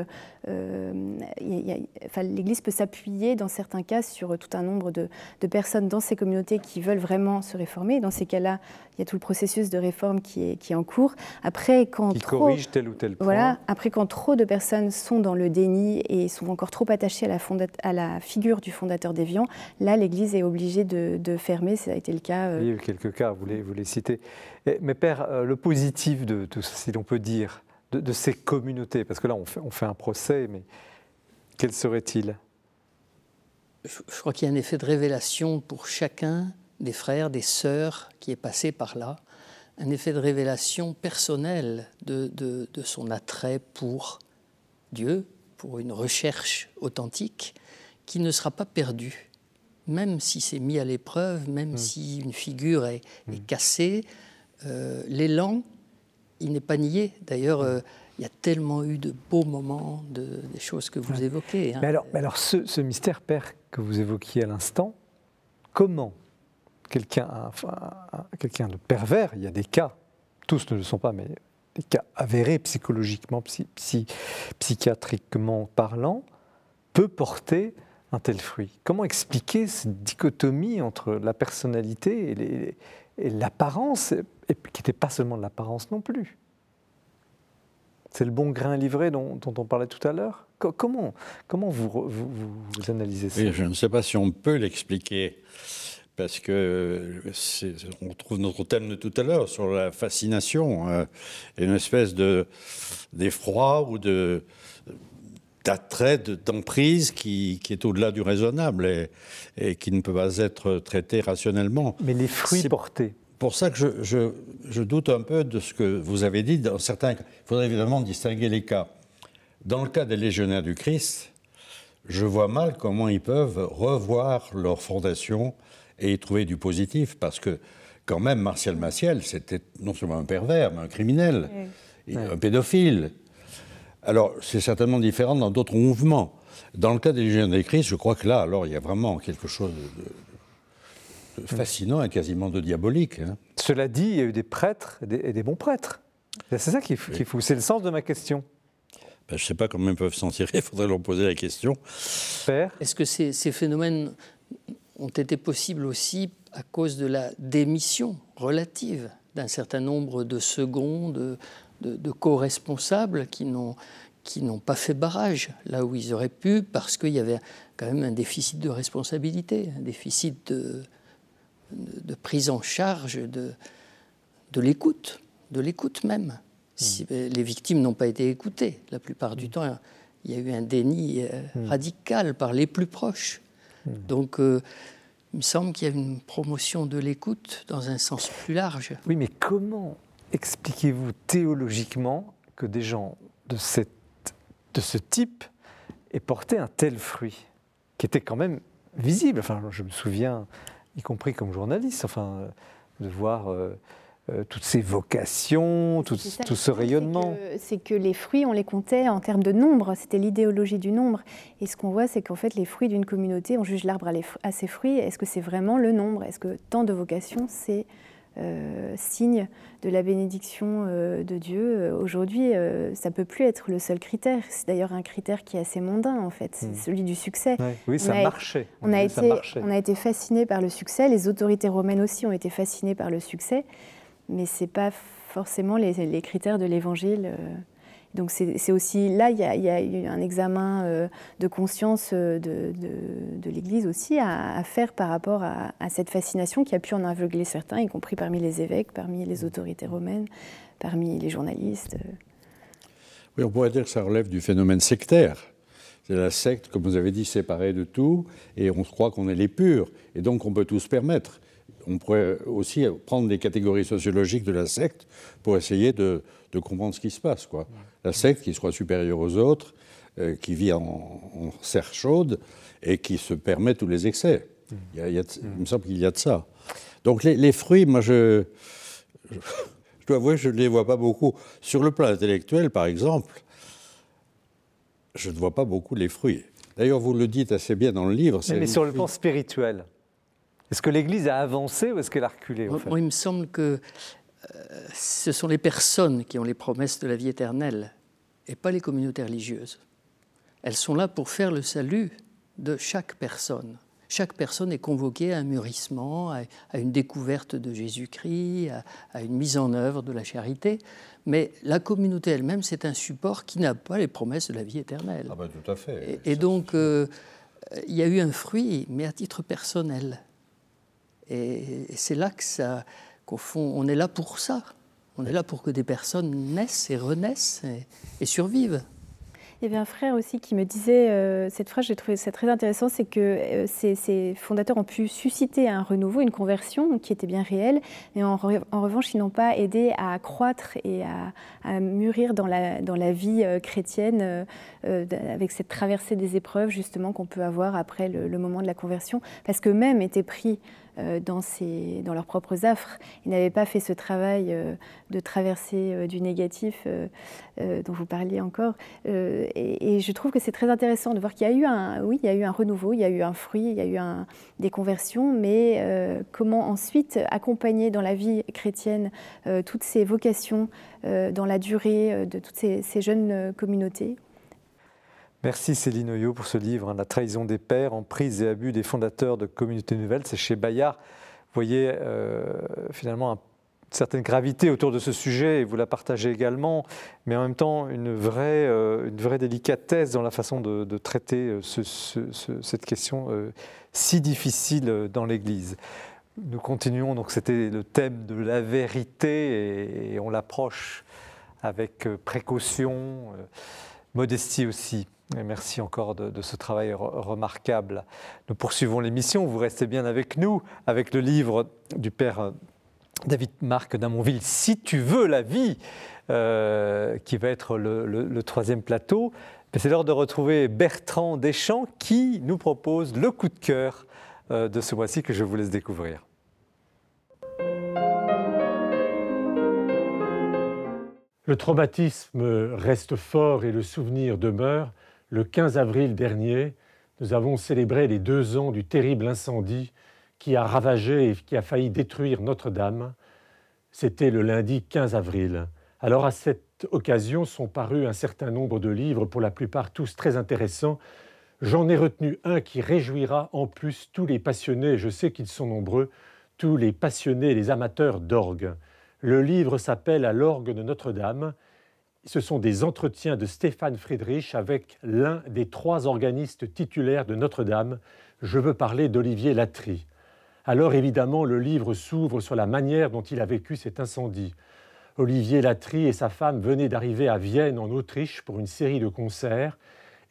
l'Église peut s'appuyer dans certains cas sur tout un nombre de, personnes dans ces communautés qui veulent vraiment se réformer. Dans ces cas-là, il y a tout le processus de réforme qui est, qui est en cours. Après, quand qui trop, corrige tel ou tel point. Voilà, après, quand trop de personnes sont dans le déni et sont encore trop attachées à la, à la figure du fondateur d'Evian, là, l'Église est obligée de, fermer. Ça a été le cas. Euh, il y a eu quelques cas, vous les, vous les citez. Mais Père, euh, le positif de tout ça, si l'on peut dire, de, ces communautés, parce que là, on fait, on fait un procès, mais quel serait-il? Je, crois qu'il y a un effet de révélation pour chacun des frères, des sœurs qui est passé par là, un effet de révélation personnelle de, son attrait pour Dieu, pour une recherche authentique qui ne sera pas perdue, même si c'est mis à l'épreuve, même mm. si une figure est, mm. cassée, euh, l'élan, il n'est pas nié. D'ailleurs, euh, il y a tellement eu de beaux moments, de, des choses que vous évoquez. Hein. Mais alors, alors ce, mystère, Père, que vous évoquiez à l'instant, comment quelqu'un de pervers, il y a des cas, tous ne le sont pas, mais des cas avérés psychologiquement, psychiatriquement parlant, peut porter un tel fruit. Comment expliquer cette dichotomie entre la personnalité et, l'apparence, qui n'était pas seulement l'apparence non plus? C'est le bon grain livré dont, on parlait tout à l'heure? Comment, vous, analysez ça? Je ne sais pas si on peut l'expliquer, parce que on trouve notre thème de tout à l'heure sur la fascination, euh, une espèce d'effroi ou de d'attrait, d'emprise qui, qui, est au-delà du raisonnable et, et, qui ne peut pas être traité rationnellement. Mais les fruits portés pour ça que je, je, doute un peu de ce que vous avez dit. Dans certains, il faudrait évidemment distinguer les cas. Dans le cas des légionnaires du Christ, je vois mal comment ils peuvent revoir leur fondation et y trouver du positif, parce que quand même, Martial Maciel, c'était non seulement un pervers, mais un criminel, un pédophile. Alors, c'est certainement différent dans d'autres mouvements. Dans le cas des légionnaires du Christ, je crois que là, alors, il y a vraiment quelque chose de, fascinant et quasiment de diabolique. Hein. Cela dit, il y a eu des prêtres et des, bons prêtres. C'est ça qui est fou. C'est le sens de ma question. Ben, je ne sais pas comment ils peuvent s'en tirer, il faudrait leur poser la question. Est-ce que ces, phénomènes ont été possibles aussi à cause de la démission relative d'un certain nombre de seconds, de, de, co-responsables qui n'ont qui n'ont pas fait barrage là où ils auraient pu parce qu'il y avait quand même un déficit de responsabilité, un déficit de, de, prise en charge de, de l'écoute, de l'écoute même. Si mmh. les victimes n'ont pas été écoutées, la plupart du mmh. temps, il y a eu un déni euh, mmh. radical par les plus proches. Donc, euh, il me semble qu'il y a une promotion de l'écoute dans un sens plus large. Oui, mais comment expliquez-vous théologiquement que des gens de, ce type aient porté un tel fruit, qui était quand même visible? Enfin, je me souviens y compris comme journaliste, enfin, de voir euh, euh, toutes ces vocations, tout, ce rayonnement. C'est que, les fruits, on les comptait en termes de nombre, c'était l'idéologie du nombre. Et ce qu'on voit, c'est qu'en fait, les fruits d'une communauté, on juge l'arbre à, ses fruits, est-ce que c'est vraiment le nombre? Est-ce que tant de vocations, c'est euh, signe de la bénédiction euh, de Dieu? Aujourd'hui, ça peut plus être le seul critère. C'est d'ailleurs un critère qui est assez mondain, en fait, c'est hmm. celui du succès. oui, ça marchait. On, a été, on a été fasciné par le succès. Les autorités romaines aussi ont été fascinées par le succès, mais c'est pas forcément les, critères de l'Évangile. Donc c'est aussi là, il y, a, eu un examen euh, de conscience euh, de, l'Église aussi à, faire par rapport à, cette fascination qui a pu en aveugler certains, y compris parmi les évêques, parmi les autorités romaines, parmi les journalistes. Oui, on pourrait dire que ça relève du phénomène sectaire. C'est la secte, comme vous avez dit, séparée de tout, et on croit qu'on est les purs, et donc on peut tout se permettre. On pourrait aussi prendre des catégories sociologiques de la secte pour essayer de, de comprendre ce qui se passe. Quoi. La secte qui soit supérieure aux autres, euh, qui vit en, serre chaude et qui se permet tous les excès. Il, me semble qu'il y a de ça. Donc les, fruits, moi je, je, dois avouer, je ne les vois pas beaucoup. Sur le plan intellectuel, par exemple, je ne vois pas beaucoup les fruits. D'ailleurs, vous le dites assez bien dans le livre. Mais, sur le plan spirituel, est-ce que l'Église a avancé ou est-ce qu'elle a reculé Moi, il me semble que ce sont les personnes qui ont les promesses de la vie éternelle et pas les communautés religieuses. Elles sont là pour faire le salut de chaque personne. Chaque personne est convoquée à un mûrissement, à une découverte de Jésus-Christ, à une mise en œuvre de la charité. Mais la communauté elle-même, c'est un support qui n'a pas les promesses de la vie éternelle. Ah ben, tout à fait. Et, donc, euh, il y a eu un fruit, mais à titre personnel. Et c'est là que qu'au fond, on est là pour ça. On est là pour que des personnes naissent et renaissent et, survivent. Il y avait un frère aussi qui me disait, euh, cette phrase, j'ai trouvé ça très intéressant, c'est que euh, ces, fondateurs ont pu susciter un renouveau, une conversion qui était bien réelle, mais en, revanche, ils n'ont pas aidé à croître et à, mûrir dans la, dans la vie euh, chrétienne avec cette traversée des épreuves justement qu'on peut avoir après le, le moment de la conversion, parce qu'eux-mêmes étaient pris euh, dans, leurs propres affres. Ils n'avaient pas fait ce travail euh, de traverser euh, du négatif dont vous parliez encore. Et, je trouve que c'est très intéressant de voir qu'il y a eu un, oui, il y a eu un renouveau, il y a eu un fruit, il y a eu des conversions, mais comment ensuite accompagner dans la vie chrétienne toutes ces vocations dans la durée de toutes ces jeunes communautés? Merci Céline Oyo pour ce livre, hein, La trahison des pères, en prise et abus des fondateurs de communautés nouvelles. C'est chez Bayard. Vous voyez euh, finalement une certaine gravité autour de ce sujet et vous la partagez également, mais en même temps une vraie, euh, une vraie délicatesse dans la façon de, traiter euh, cette question si difficile dans l'Église. Nous continuons, donc c'était le thème de la vérité et on l'approche avec précaution, modestie aussi merci encore de, ce travail remarquable. Nous poursuivons l'émission. Vous restez bien avec nous, avec le livre du père euh, David Marc d'Amonville, Si tu veux la vie, euh, qui va être le, troisième plateau. C'est l'heure de retrouver Bertrand Deschamps qui nous propose le coup de cœur euh, de ce mois-ci que je vous laisse découvrir. Le traumatisme reste fort et le souvenir demeure. Le 15 avril dernier, nous avons célébré les deux ans du terrible incendie qui a ravagé et qui a failli détruire Notre-Dame. C'était le lundi 15 avril. Alors à cette occasion sont parus un certain nombre de livres, pour la plupart tous très intéressants. J'en ai retenu un qui réjouira en plus tous les passionnés, je sais qu'ils sont nombreux, tous les passionnés, les amateurs d'orgue. Le livre s'appelle À l'orgue de Notre-Dame ce sont des entretiens de Stéphane Friedrich avec l'un des trois organistes titulaires de Notre-Dame. Je veux parler d'Olivier Latry. Alors évidemment, le livre s'ouvre sur la manière dont il a vécu cet incendie. Olivier Latry et sa femme venaient d'arriver à Vienne, en Autriche, pour une série de concerts,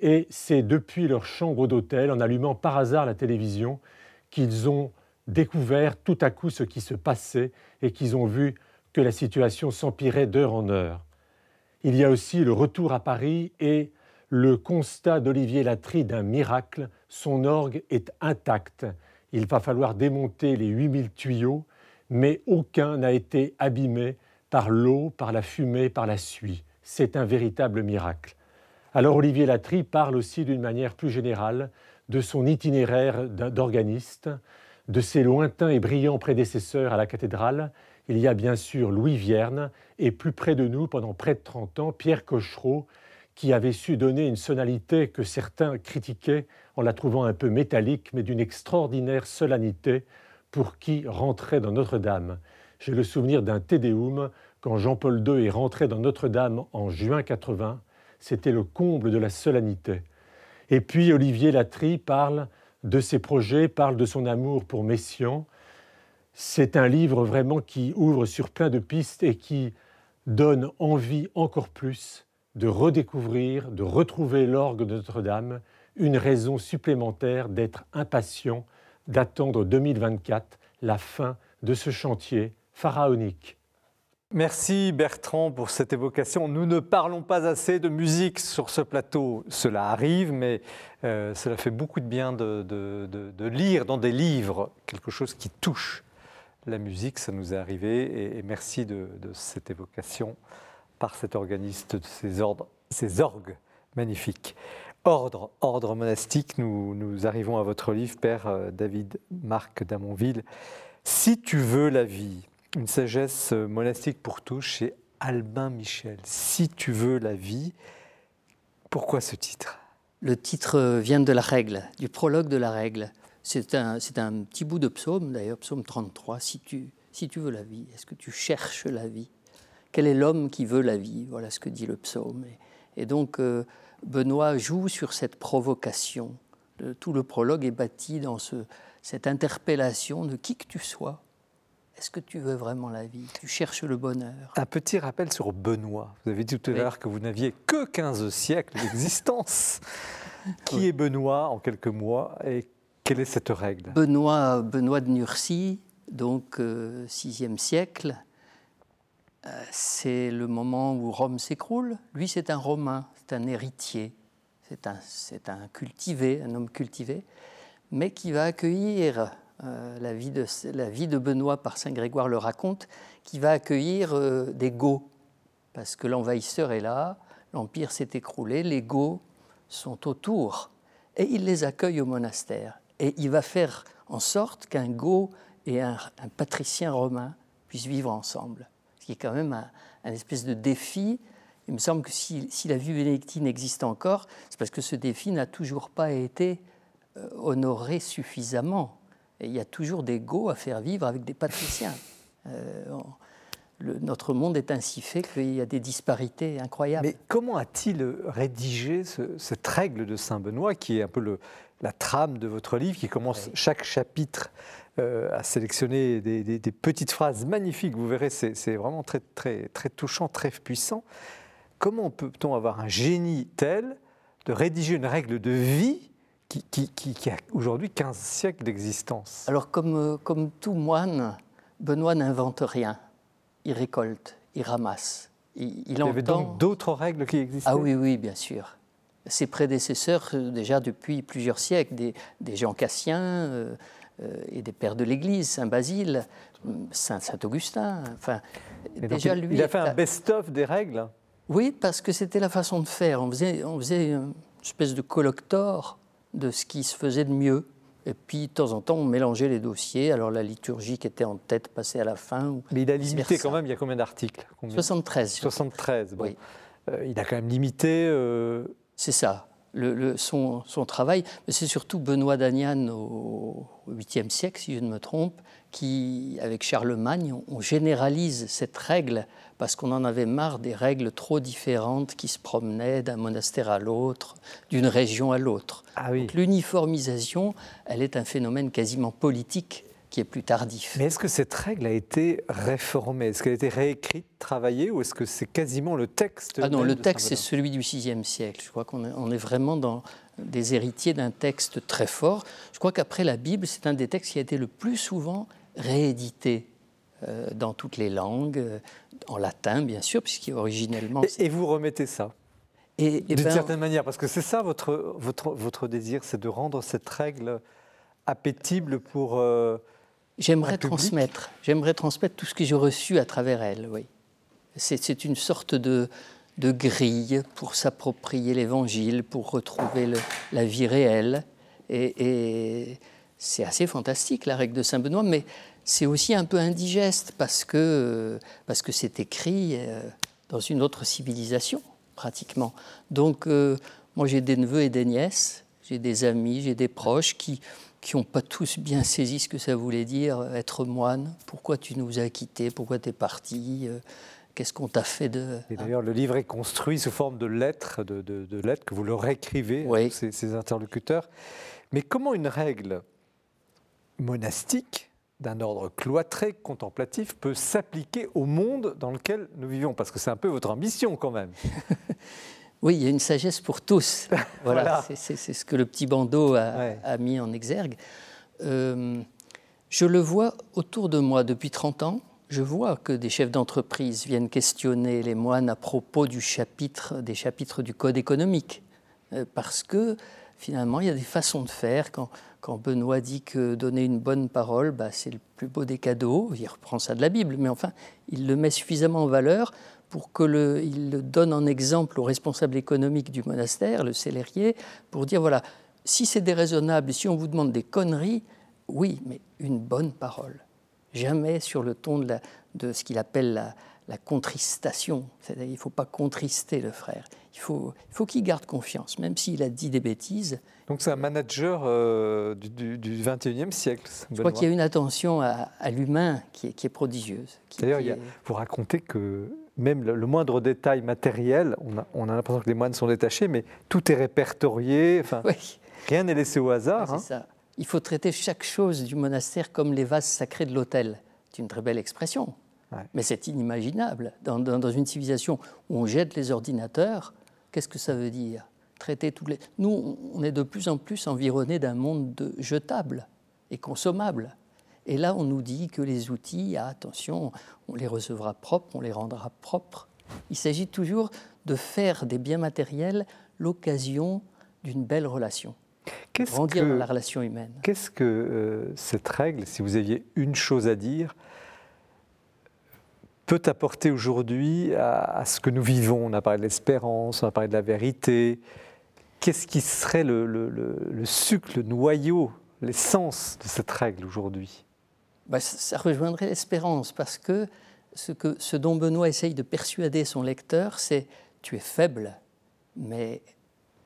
et c'est depuis leur chambre d'hôtel, en allumant par hasard la télévision, qu'ils ont découvert tout à coup ce qui se passait et qu'ils ont vu que la situation s'empirait d'heure en heure. Il y a aussi le retour à Paris et le constat d'Olivier Latry d'un miracle. Son orgue est intact. Il va falloir démonter les 8000 tuyaux, mais aucun n'a été abîmé par l'eau, par la fumée, par la suie. C'est un véritable miracle. Alors Olivier Latry parle aussi d'une manière plus générale de son itinéraire d'organiste, de ses lointains et brillants prédécesseurs à la cathédrale il y a bien sûr Louis Vierne et plus près de nous, pendant près de 30 ans, Pierre Cochereau, qui avait su donner une sonalité que certains critiquaient en la trouvant un peu métallique, mais d'une extraordinaire solennité pour qui rentrait dans Notre-Dame. J'ai le souvenir d'un Tédéum quand Jean-Paul II est rentré dans Notre-Dame en juin 80. C'était le comble de la solennité. Et puis Olivier Latry parle de ses projets, parle de son amour pour Messiaen. C'est un livre vraiment qui ouvre sur plein de pistes et qui donne envie encore plus de redécouvrir, de retrouver l'orgue de Notre-Dame, une raison supplémentaire d'être impatient, d'attendre 2024, la fin de ce chantier pharaonique. Merci Bertrand pour cette évocation. Nous ne parlons pas assez de musique sur ce plateau. Cela arrive, mais euh, cela fait beaucoup de bien de, lire dans des livres quelque chose qui touche la musique. Ça nous est arrivé et, merci de, cette évocation par cet organiste de ces, ces orgues magnifiques. Ordre, ordre monastique, nous, nous arrivons à votre livre, Père euh, David Marc d'Amonville. Si tu veux la vie, une sagesse monastique pour tous chez Albin Michel. Si tu veux la vie, pourquoi ce titre? Le titre vient de la règle, du prologue de la règle. C'est un, un, petit bout de psaume, d'ailleurs, psaume 33. Si tu, si tu veux la vie, est-ce que tu cherches la vie? Quel est l'homme qui veut la vie? Voilà ce que dit le psaume. Et, donc, euh, Benoît joue sur cette provocation. tout le prologue est bâti dans ce, cette interpellation de qui que tu sois, est-ce que tu veux vraiment la vie? Tu cherches le bonheur? Un petit rappel sur Benoît. Vous avez dit tout à l'heure que vous n'aviez que 15 siècles d'existence. Qui est Benoît en quelques mois et quelle est cette règle? Benoît, de Nursie, donc euh, 6e siècle, euh, c'est le moment où Rome s'écroule. Lui, c'est un Romain, c'est un héritier, c'est un, un cultivé, un homme cultivé, mais qui va accueillir euh, la, vie de, la, vie de, Benoît par Saint Grégoire le raconte, qui va accueillir euh, des Goths, parce que l'envahisseur est là, l'Empire s'est écroulé, les Goths sont autour, et il les accueille au monastère. Et il va faire en sorte qu'un Goth et un, patricien romain puissent vivre ensemble, ce qui est quand même un, espèce de défi. Il me semble que si, la vie bénédictine existe encore, c'est parce que ce défi n'a toujours pas été euh, honoré suffisamment il y a toujours des go à faire vivre avec des patriciens. Euh, notre monde est ainsi fait qu'il y a des disparités incroyables. Mais comment a-t-il rédigé cette règle de Saint Benoît, qui est un peu le, la trame de votre livre, qui commence chaque chapitre euh, à sélectionner des, petites phrases magnifiques Vous verrez, c'est vraiment très, très, très touchant, très puissant. Comment peut-on avoir un génie tel de rédiger une règle de vie qui, a aujourd'hui 15 siècles d'existence? Alors, comme, euh, comme tout moine, Benoît n'invente rien. Il récolte, il ramasse. Il, il, y avait donc d'autres règles qui existaient? Ah oui, oui, bien sûr. Ses prédécesseurs, euh, déjà depuis plusieurs siècles, des, des Jean Cassien euh, et des pères de l'Église, Saint Basile, Saint, Saint Augustin. Enfin, déjà, lui, il a fait un best-of des règles Oui, parce que c'était la façon de faire. On faisait, on faisait une espèce de collector de ce qui se faisait de mieux. Et puis, de temps en temps, on mélangeait les dossiers. Alors, la liturgie qui était en tête passait à la fin. Mais il a limité quand même, il y a combien d'articles? 73. 73, bon. Oui. Euh, il a quand même limité. Euh, c'est ça. Le, son, son, travail, mais c'est surtout Benoît d'Agnan au 8e siècle, si je ne me trompe, qui, avec Charlemagne, on généralise cette règle parce qu'on en avait marre des règles trop différentes qui se promenaient d'un monastère à l'autre, d'une région à l'autre. Ah oui. L'uniformisation, elle est un phénomène quasiment politique qui est plus tardif. Mais est-ce que cette règle a été réformée? Est-ce qu'elle a été réécrite, travaillée, ou est-ce que c'est quasiment le texte Ah non, le texte c'est celui du VIe siècle. Je crois qu'on est, vraiment dans des héritiers d'un texte très fort. Je crois qu'après la Bible, c'est un des textes qui a été le plus souvent réédité euh, dans toutes les langues, euh, en latin bien sûr, puisqu'originellement... originellement... Et, vous remettez ça? D'une ben, certaine manière, parce que c'est ça votre, votre, votre désir, c'est de rendre cette règle appétible pour... Euh, j'aimerais transmettre, j'aimerais transmettre tout ce que j'ai reçu à travers elle, oui. C'est une sorte de, de grille pour s'approprier l'Évangile, pour retrouver la vie réelle. Et, et c'est assez fantastique, la règle de Saint Benoît, mais c'est aussi un peu indigeste parce que parce que c'est écrit euh, dans une autre civilisation pratiquement. Donc euh, moi j'ai des neveux et des nièces, j'ai des amis, j'ai des proches qui qui n'ont pas tous bien saisi ce que ça voulait dire être moine. Pourquoi tu nous as quittés? Pourquoi tu es parti Qu'est-ce qu'on t'a fait de... Et d'ailleurs, le livre est construit sous forme de lettres, de, de, lettres que vous leur écrivez oui. ces, ces, interlocuteurs. Mais comment une règle monastique d'un ordre cloîtré, contemplatif, peut s'appliquer au monde dans lequel nous vivons? Parce que c'est un peu votre ambition quand même. oui, il y a une sagesse pour tous. voilà, voilà. c'est ce que le petit bandeau a, ouais. a mis en exergue. Euh, je le vois autour de moi depuis 30 ans je vois que des chefs d'entreprise viennent questionner les moines à propos du chapitre, des chapitres du code économique, euh, parce que finalement, il y a des façons de faire. Quand, quand Benoît dit que donner une bonne parole, bah, c'est le plus beau des cadeaux, il reprend ça de la Bible, mais enfin, il le met suffisamment en valeur pour qu'il le, le donne en exemple au responsable économique du monastère, le célérier, pour dire, voilà, si c'est déraisonnable, si on vous demande des conneries, oui, mais une bonne parole jamais sur le ton de, la, de ce qu'il appelle la, la contristation. C'est-à-dire il ne faut pas contrister le frère. Il faut, il faut qu'il garde confiance, même s'il a dit des bêtises. Donc c'est un manager euh, du, du, 21e siècle. Je crois qu'il y a une attention à, à l'humain qui est, qui est, prodigieuse. D'ailleurs, est... vous racontez que même le, le moindre détail matériel, on a, on a l'impression que les moines sont détachés, mais tout est répertorié. Enfin, oui. Rien n'est laissé au hasard. Hein. ça il faut traiter chaque chose du monastère comme les vases sacrés de l'autel. C'est une très belle expression, ouais. mais c'est inimaginable. Dans, dans, dans, une civilisation où on jette les ordinateurs, qu'est-ce que ça veut dire? Traiter tous les. Nous, on est de plus en plus environnés d'un monde de jetables et consommables. Et là, on nous dit que les outils, ah, attention, on les recevra propres, on les rendra propres. Il s'agit toujours de faire des biens matériels l'occasion d'une belle relation grandir que, dans la relation humaine. Qu'est-ce que euh, cette règle, si vous aviez une chose à dire, peut apporter aujourd'hui à, à, ce que nous vivons? On a parlé de l'espérance, on a parlé de la vérité. Qu'est-ce qui serait le, le, le, le, sucre, le noyau, l'essence de cette règle aujourd'hui? Ben, Ça rejoindrait l'espérance, parce que ce, que ce dont Benoît essaye de persuader son lecteur, c'est tu es faible, mais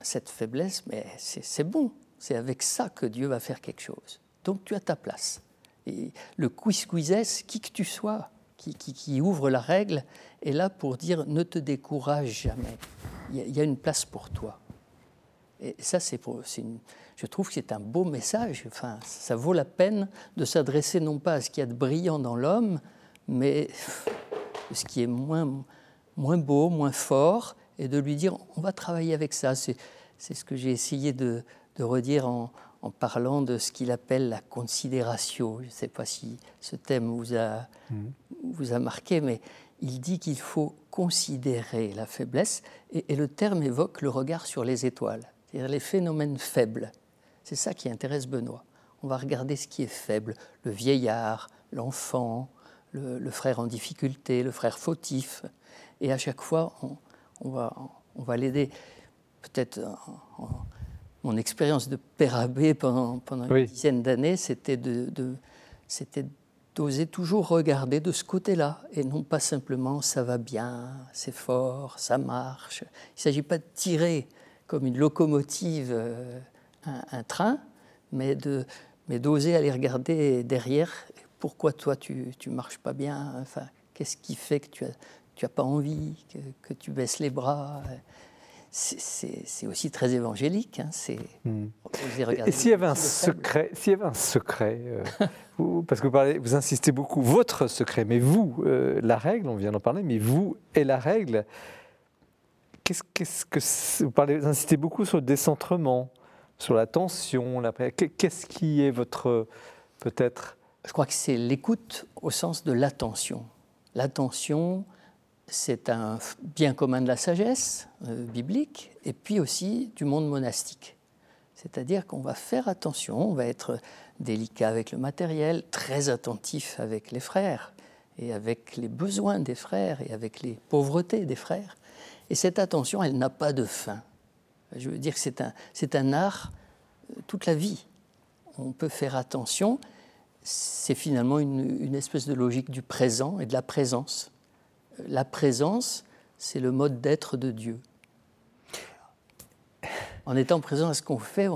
cette faiblesse, mais c'est bon. C'est avec ça que Dieu va faire quelque chose. Donc tu as ta place. Et le quisquisès, qui que tu sois, qui, qui, qui, ouvre la règle, est là pour dire ne te décourage jamais. Il y a, il y a une place pour toi. Et ça, c'est une, je trouve que c'est un beau message. Enfin, ça vaut la peine de s'adresser non pas à ce qu'il y a de brillant dans l'homme, mais ce qui est moins, moins beau, moins fort, et de lui dire on va travailler avec ça. C'est ce que j'ai essayé de, de redire en, en, parlant de ce qu'il appelle la considération. Je ne sais pas si ce thème vous a, mmh. vous a marqué, mais il dit qu'il faut considérer la faiblesse, et, et, le terme évoque le regard sur les étoiles, c'est-à-dire les phénomènes faibles. C'est ça qui intéresse Benoît. On va regarder ce qui est faible, le vieillard, l'enfant, le, le, frère en difficulté, le frère fautif, et à chaque fois, on, on va, on va l'aider. Peut-être mon expérience de père abbé pendant, pendant une dizaine d'années, c'était de, de c'était d'oser toujours regarder de ce côté-là et non pas simplement ça va bien, c'est fort, ça marche. Il ne s'agit pas de tirer comme une locomotive euh, un, un, train, mais de mais d'oser aller regarder derrière pourquoi toi tu ne marches pas bien, enfin, qu'est-ce qui fait que tu as, tu n'as pas envie, que, que, tu baisses les bras? C'est aussi très évangélique. Hein, c'est mmh. Et s'il y avait un secret, s'il y avait un secret, euh, vous, parce que vous, parlez, vous insistez beaucoup, votre secret, mais vous, euh, la règle, on vient d'en parler, mais vous et la règle, qu'est-ce qu que vous parlez, vous insistez beaucoup sur le décentrement, sur la tension, qu'est-ce qui est votre peut-être? Je crois que c'est l'écoute au sens de l'attention. L'attention, c'est un bien commun de la sagesse euh, biblique et puis aussi du monde monastique. C'est-à-dire qu'on va faire attention, on va être délicat avec le matériel, très attentif avec les frères et avec les besoins des frères et avec les pauvretés des frères. Et cette attention, elle n'a pas de fin. Je veux dire que c'est un, c'est un art euh, toute la vie. On peut faire attention c'est finalement une, espèce de logique du présent et de la présence. La présence, c'est le mode d'être de Dieu. En étant présent à ce qu'on fait,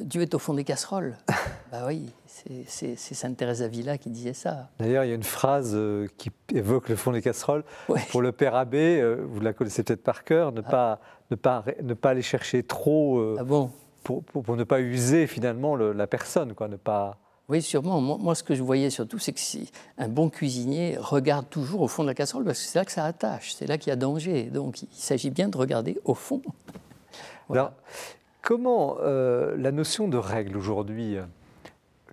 Dieu est au fond des casseroles. bah oui, c'est Sainte Thérèse d'Avila qui disait ça. D'ailleurs, il y a une phrase euh, qui évoque le fond des casseroles. Pour le Père Abbé, euh, vous la connaissez peut-être par cœur, ne, ah. pas, ne, pas, ne pas aller chercher trop euh, ah bon? pour, pour, ne pas user finalement la personne, quoi, ne pas... Oui, sûrement. Moi, ce que je voyais surtout, c'est que si un bon cuisinier regarde toujours au fond de la casserole, parce que c'est là que ça attache, c'est là qu'il y a danger. Donc, il s'agit bien de regarder au fond. Alors, comment euh, la notion de règle aujourd'hui, euh,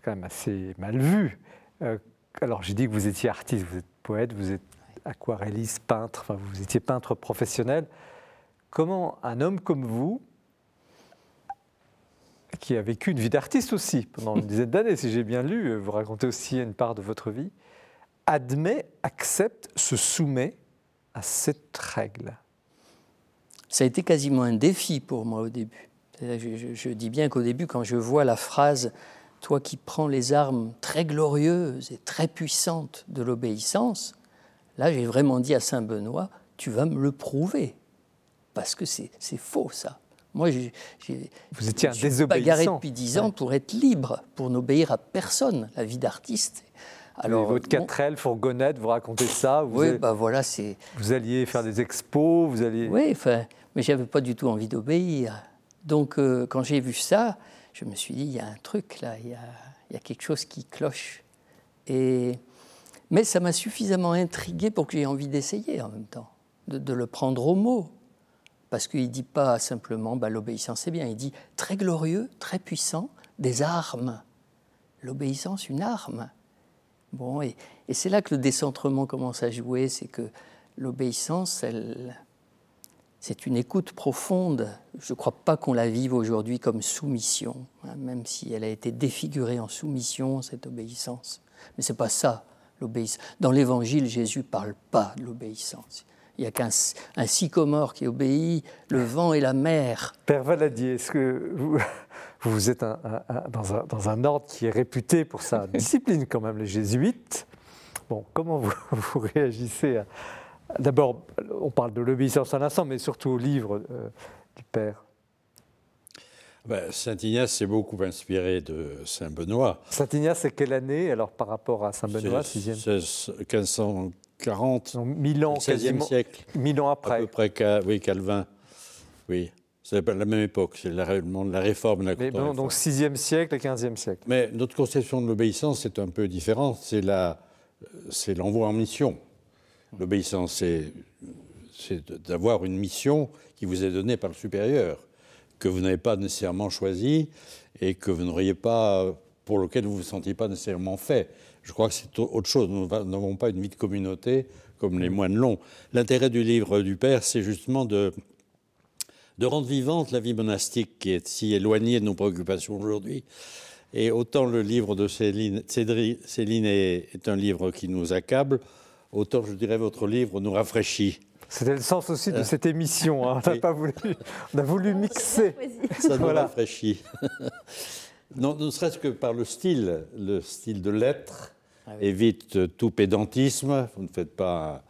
quand même assez mal vue, euh, alors j'ai dit que vous étiez artiste, vous êtes poète, vous êtes aquarelliste, peintre, enfin vous étiez peintre professionnel. Comment un homme comme vous qui a vécu une vie d'artiste aussi pendant une dizaine d'années, si j'ai bien lu, vous racontez aussi une part de votre vie, admet, accepte, se soumet à cette règle? Ça a été quasiment un défi pour moi au début. Je, je dis bien qu'au début, quand je vois la phrase Toi qui prends les armes très glorieuses et très puissantes de l'obéissance, là j'ai vraiment dit à Saint Benoît Tu vas me le prouver. Parce que c'est faux ça. Moi, j'ai, Vous étiez un je suis bagarré depuis dix ans pour être libre, pour n'obéir à personne. La vie d'artiste. Alors, votre quatrelle, fourgonnette, vous racontez ça vous Oui, bah voilà, c'est. Vous alliez faire des expos, vous alliez. Oui, enfin, mais j'avais pas du tout envie d'obéir. Donc, euh, quand j'ai vu ça, je me suis dit, il y a un truc là, il y a, il y a quelque chose qui cloche. Et mais ça m'a suffisamment intrigué pour que j'ai envie d'essayer en même temps, de, de le prendre au mot parce qu'il ne dit pas simplement bah, l'obéissance c'est bien, il dit très glorieux, très puissant, des armes. L'obéissance, une arme. Bon, et, c'est là que le décentrement commence à jouer, c'est que l'obéissance, c'est une écoute profonde. Je ne crois pas qu'on la vive aujourd'hui comme soumission, hein, même si elle a été défigurée en soumission, cette obéissance. Mais ce n'est pas ça, l'obéissance. Dans l'Évangile, Jésus ne parle pas de l'obéissance. Il n'y a qu'un sycomore qui obéit, le vent et la mer. Père Valadier, est-ce que vous, vous êtes dans, un, ordre qui est réputé pour sa discipline quand même, les jésuites? Bon, comment vous, vous réagissez D'abord, on parle de l'obéissance à l'instant, mais surtout au livre euh, du Père. Ben, Saint Ignace s'est beaucoup inspiré de Saint Benoît. Saint Ignace, c'est quelle année alors par rapport à Saint Benoît 6e 1500, 40, ans, 16e siècle. 1000 ans après. À peu près, oui, Calvin. Oui, c'est la même époque, c'est la, la réforme de la Mais bon, Donc 6e siècle et 15e siècle. Mais notre conception de l'obéissance est un peu différente. C'est l'envoi en mission. L'obéissance, c'est d'avoir une mission qui vous est donnée par le supérieur, que vous n'avez pas nécessairement choisie et que vous n'auriez pas, pour lequel vous ne vous sentiez pas nécessairement fait. Je crois que c'est autre chose. Nous n'avons pas une vie de communauté comme les moines l'ont. L'intérêt du livre du Père, c'est justement de, de rendre vivante la vie monastique qui est si éloignée de nos préoccupations aujourd'hui. Et autant le livre de Céline, Céline est, est, un livre qui nous accable, autant je dirais votre livre nous rafraîchit. C'était le sens aussi de euh. cette émission. Hein. On, a pas voulu, on a voulu mixer. Ça nous rafraîchit. non, ne serait-ce que par le style, le style de lettres, ah évite tout pédantisme, vous ne faites pas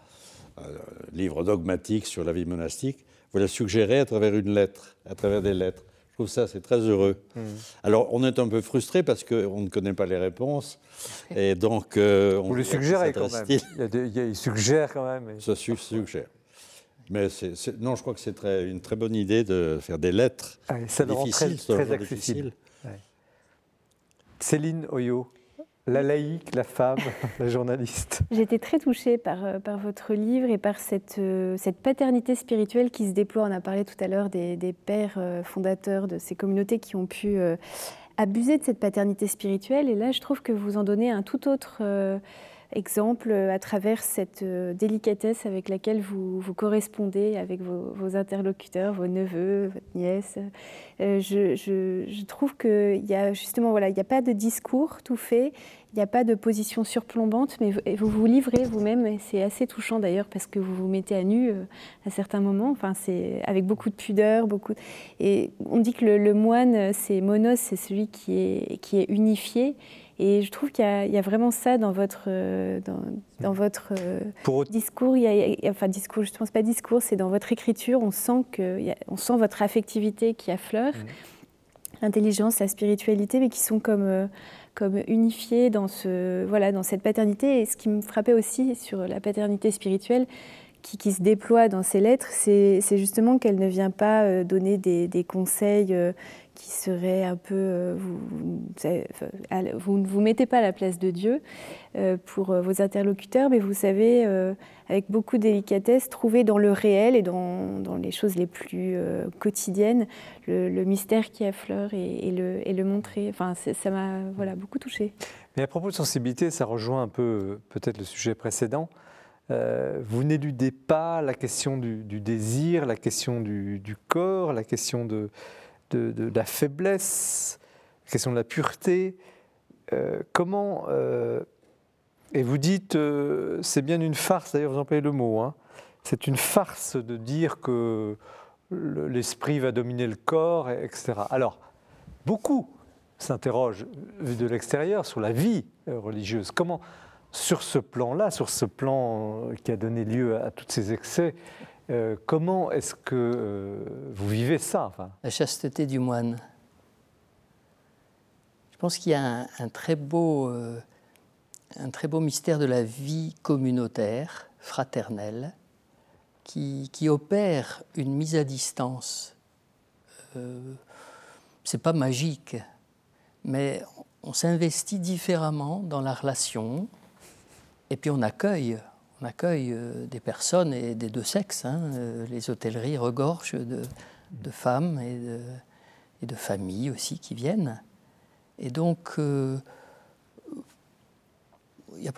un, livre dogmatique sur la vie monastique, vous la suggérez à travers une lettre, à travers des lettres. Je trouve ça, c'est très heureux. Hmm. Alors, on est un peu frustré parce qu'on ne connaît pas les réponses. Et donc, euh, on Vous les suggérez quand même. Il, suggère quand même. Ça suggère. Mais non, je crois que c'est une très bonne idée de faire des lettres ah, ça difficiles, très, très accessible. Céline Oyo, la laïque, la femme, la journaliste. Été très touchée par, euh, par votre livre et par cette, euh, cette paternité spirituelle qui se déploie. On a parlé tout à l'heure des, des, pères euh, fondateurs de ces communautés qui ont pu abuser de cette paternité spirituelle. Et là, je trouve que vous en donnez un tout autre exemple à travers cette délicatesse avec laquelle vous, vous correspondez avec vos, interlocuteurs, vos neveux, votre nièce. je, je, je, trouve qu'il y a justement, voilà, il n'y a pas de discours tout fait il n'y a pas de position surplombante, mais vous vous livrez vous-même, et c'est assez touchant d'ailleurs parce que vous vous mettez à nu euh, à certains moments, enfin, c'est avec beaucoup de pudeur, beaucoup. Et on dit que le, moine, c'est monos, c'est celui qui est, qui est unifié. Et je trouve qu'il y, a vraiment ça dans votre, euh, dans, votre euh, discours. Il y a, enfin, discours, je ne pense pas discours, c'est dans votre écriture. On sent, que, on sent votre affectivité qui affleure, mmh. l'intelligence, la spiritualité, mais qui sont comme comme unifiée dans, ce, voilà, dans cette paternité. Et ce qui me frappait aussi sur la paternité spirituelle, qui, qui se déploie dans ces lettres, c'est justement qu'elle ne vient pas euh, donner des, des conseils euh, qui serait un peu... Euh, vous ne vous, mettez pas à la place de Dieu euh, pour euh, vos interlocuteurs, mais vous savez, avec beaucoup de délicatesse, trouver dans le réel et dans, dans les choses les plus quotidiennes le, mystère qui affleure et, le, et le, montrer. Enfin, ça m'a voilà, beaucoup touché. Mais à propos de sensibilité, ça rejoint un peu peut-être le sujet précédent. vous n'éludez pas la question du, désir, la question du corps, la question de, de, la faiblesse, la question de la pureté. Euh, comment. Euh, et vous dites, euh, c'est bien une farce, d'ailleurs vous employez le mot, hein, c'est une farce de dire que l'esprit va dominer le corps, etc. Alors, beaucoup s'interrogent de l'extérieur sur la vie religieuse. Comment, sur ce plan-là, sur ce plan qui a donné lieu à tous ces excès, euh, comment est-ce que euh, vous vivez ça La chasteté du moine. Je pense qu'il y a un, très beau, euh, un très beau mystère de la vie communautaire, fraternelle, qui, qui opère une mise à distance. C'est pas magique, mais on s'investit différemment dans la relation, et puis on accueille on accueille euh, des personnes et des deux sexes. Hein, euh, les hôtelleries regorgent de, femmes et de, et de, familles aussi qui viennent. Et donc, euh, il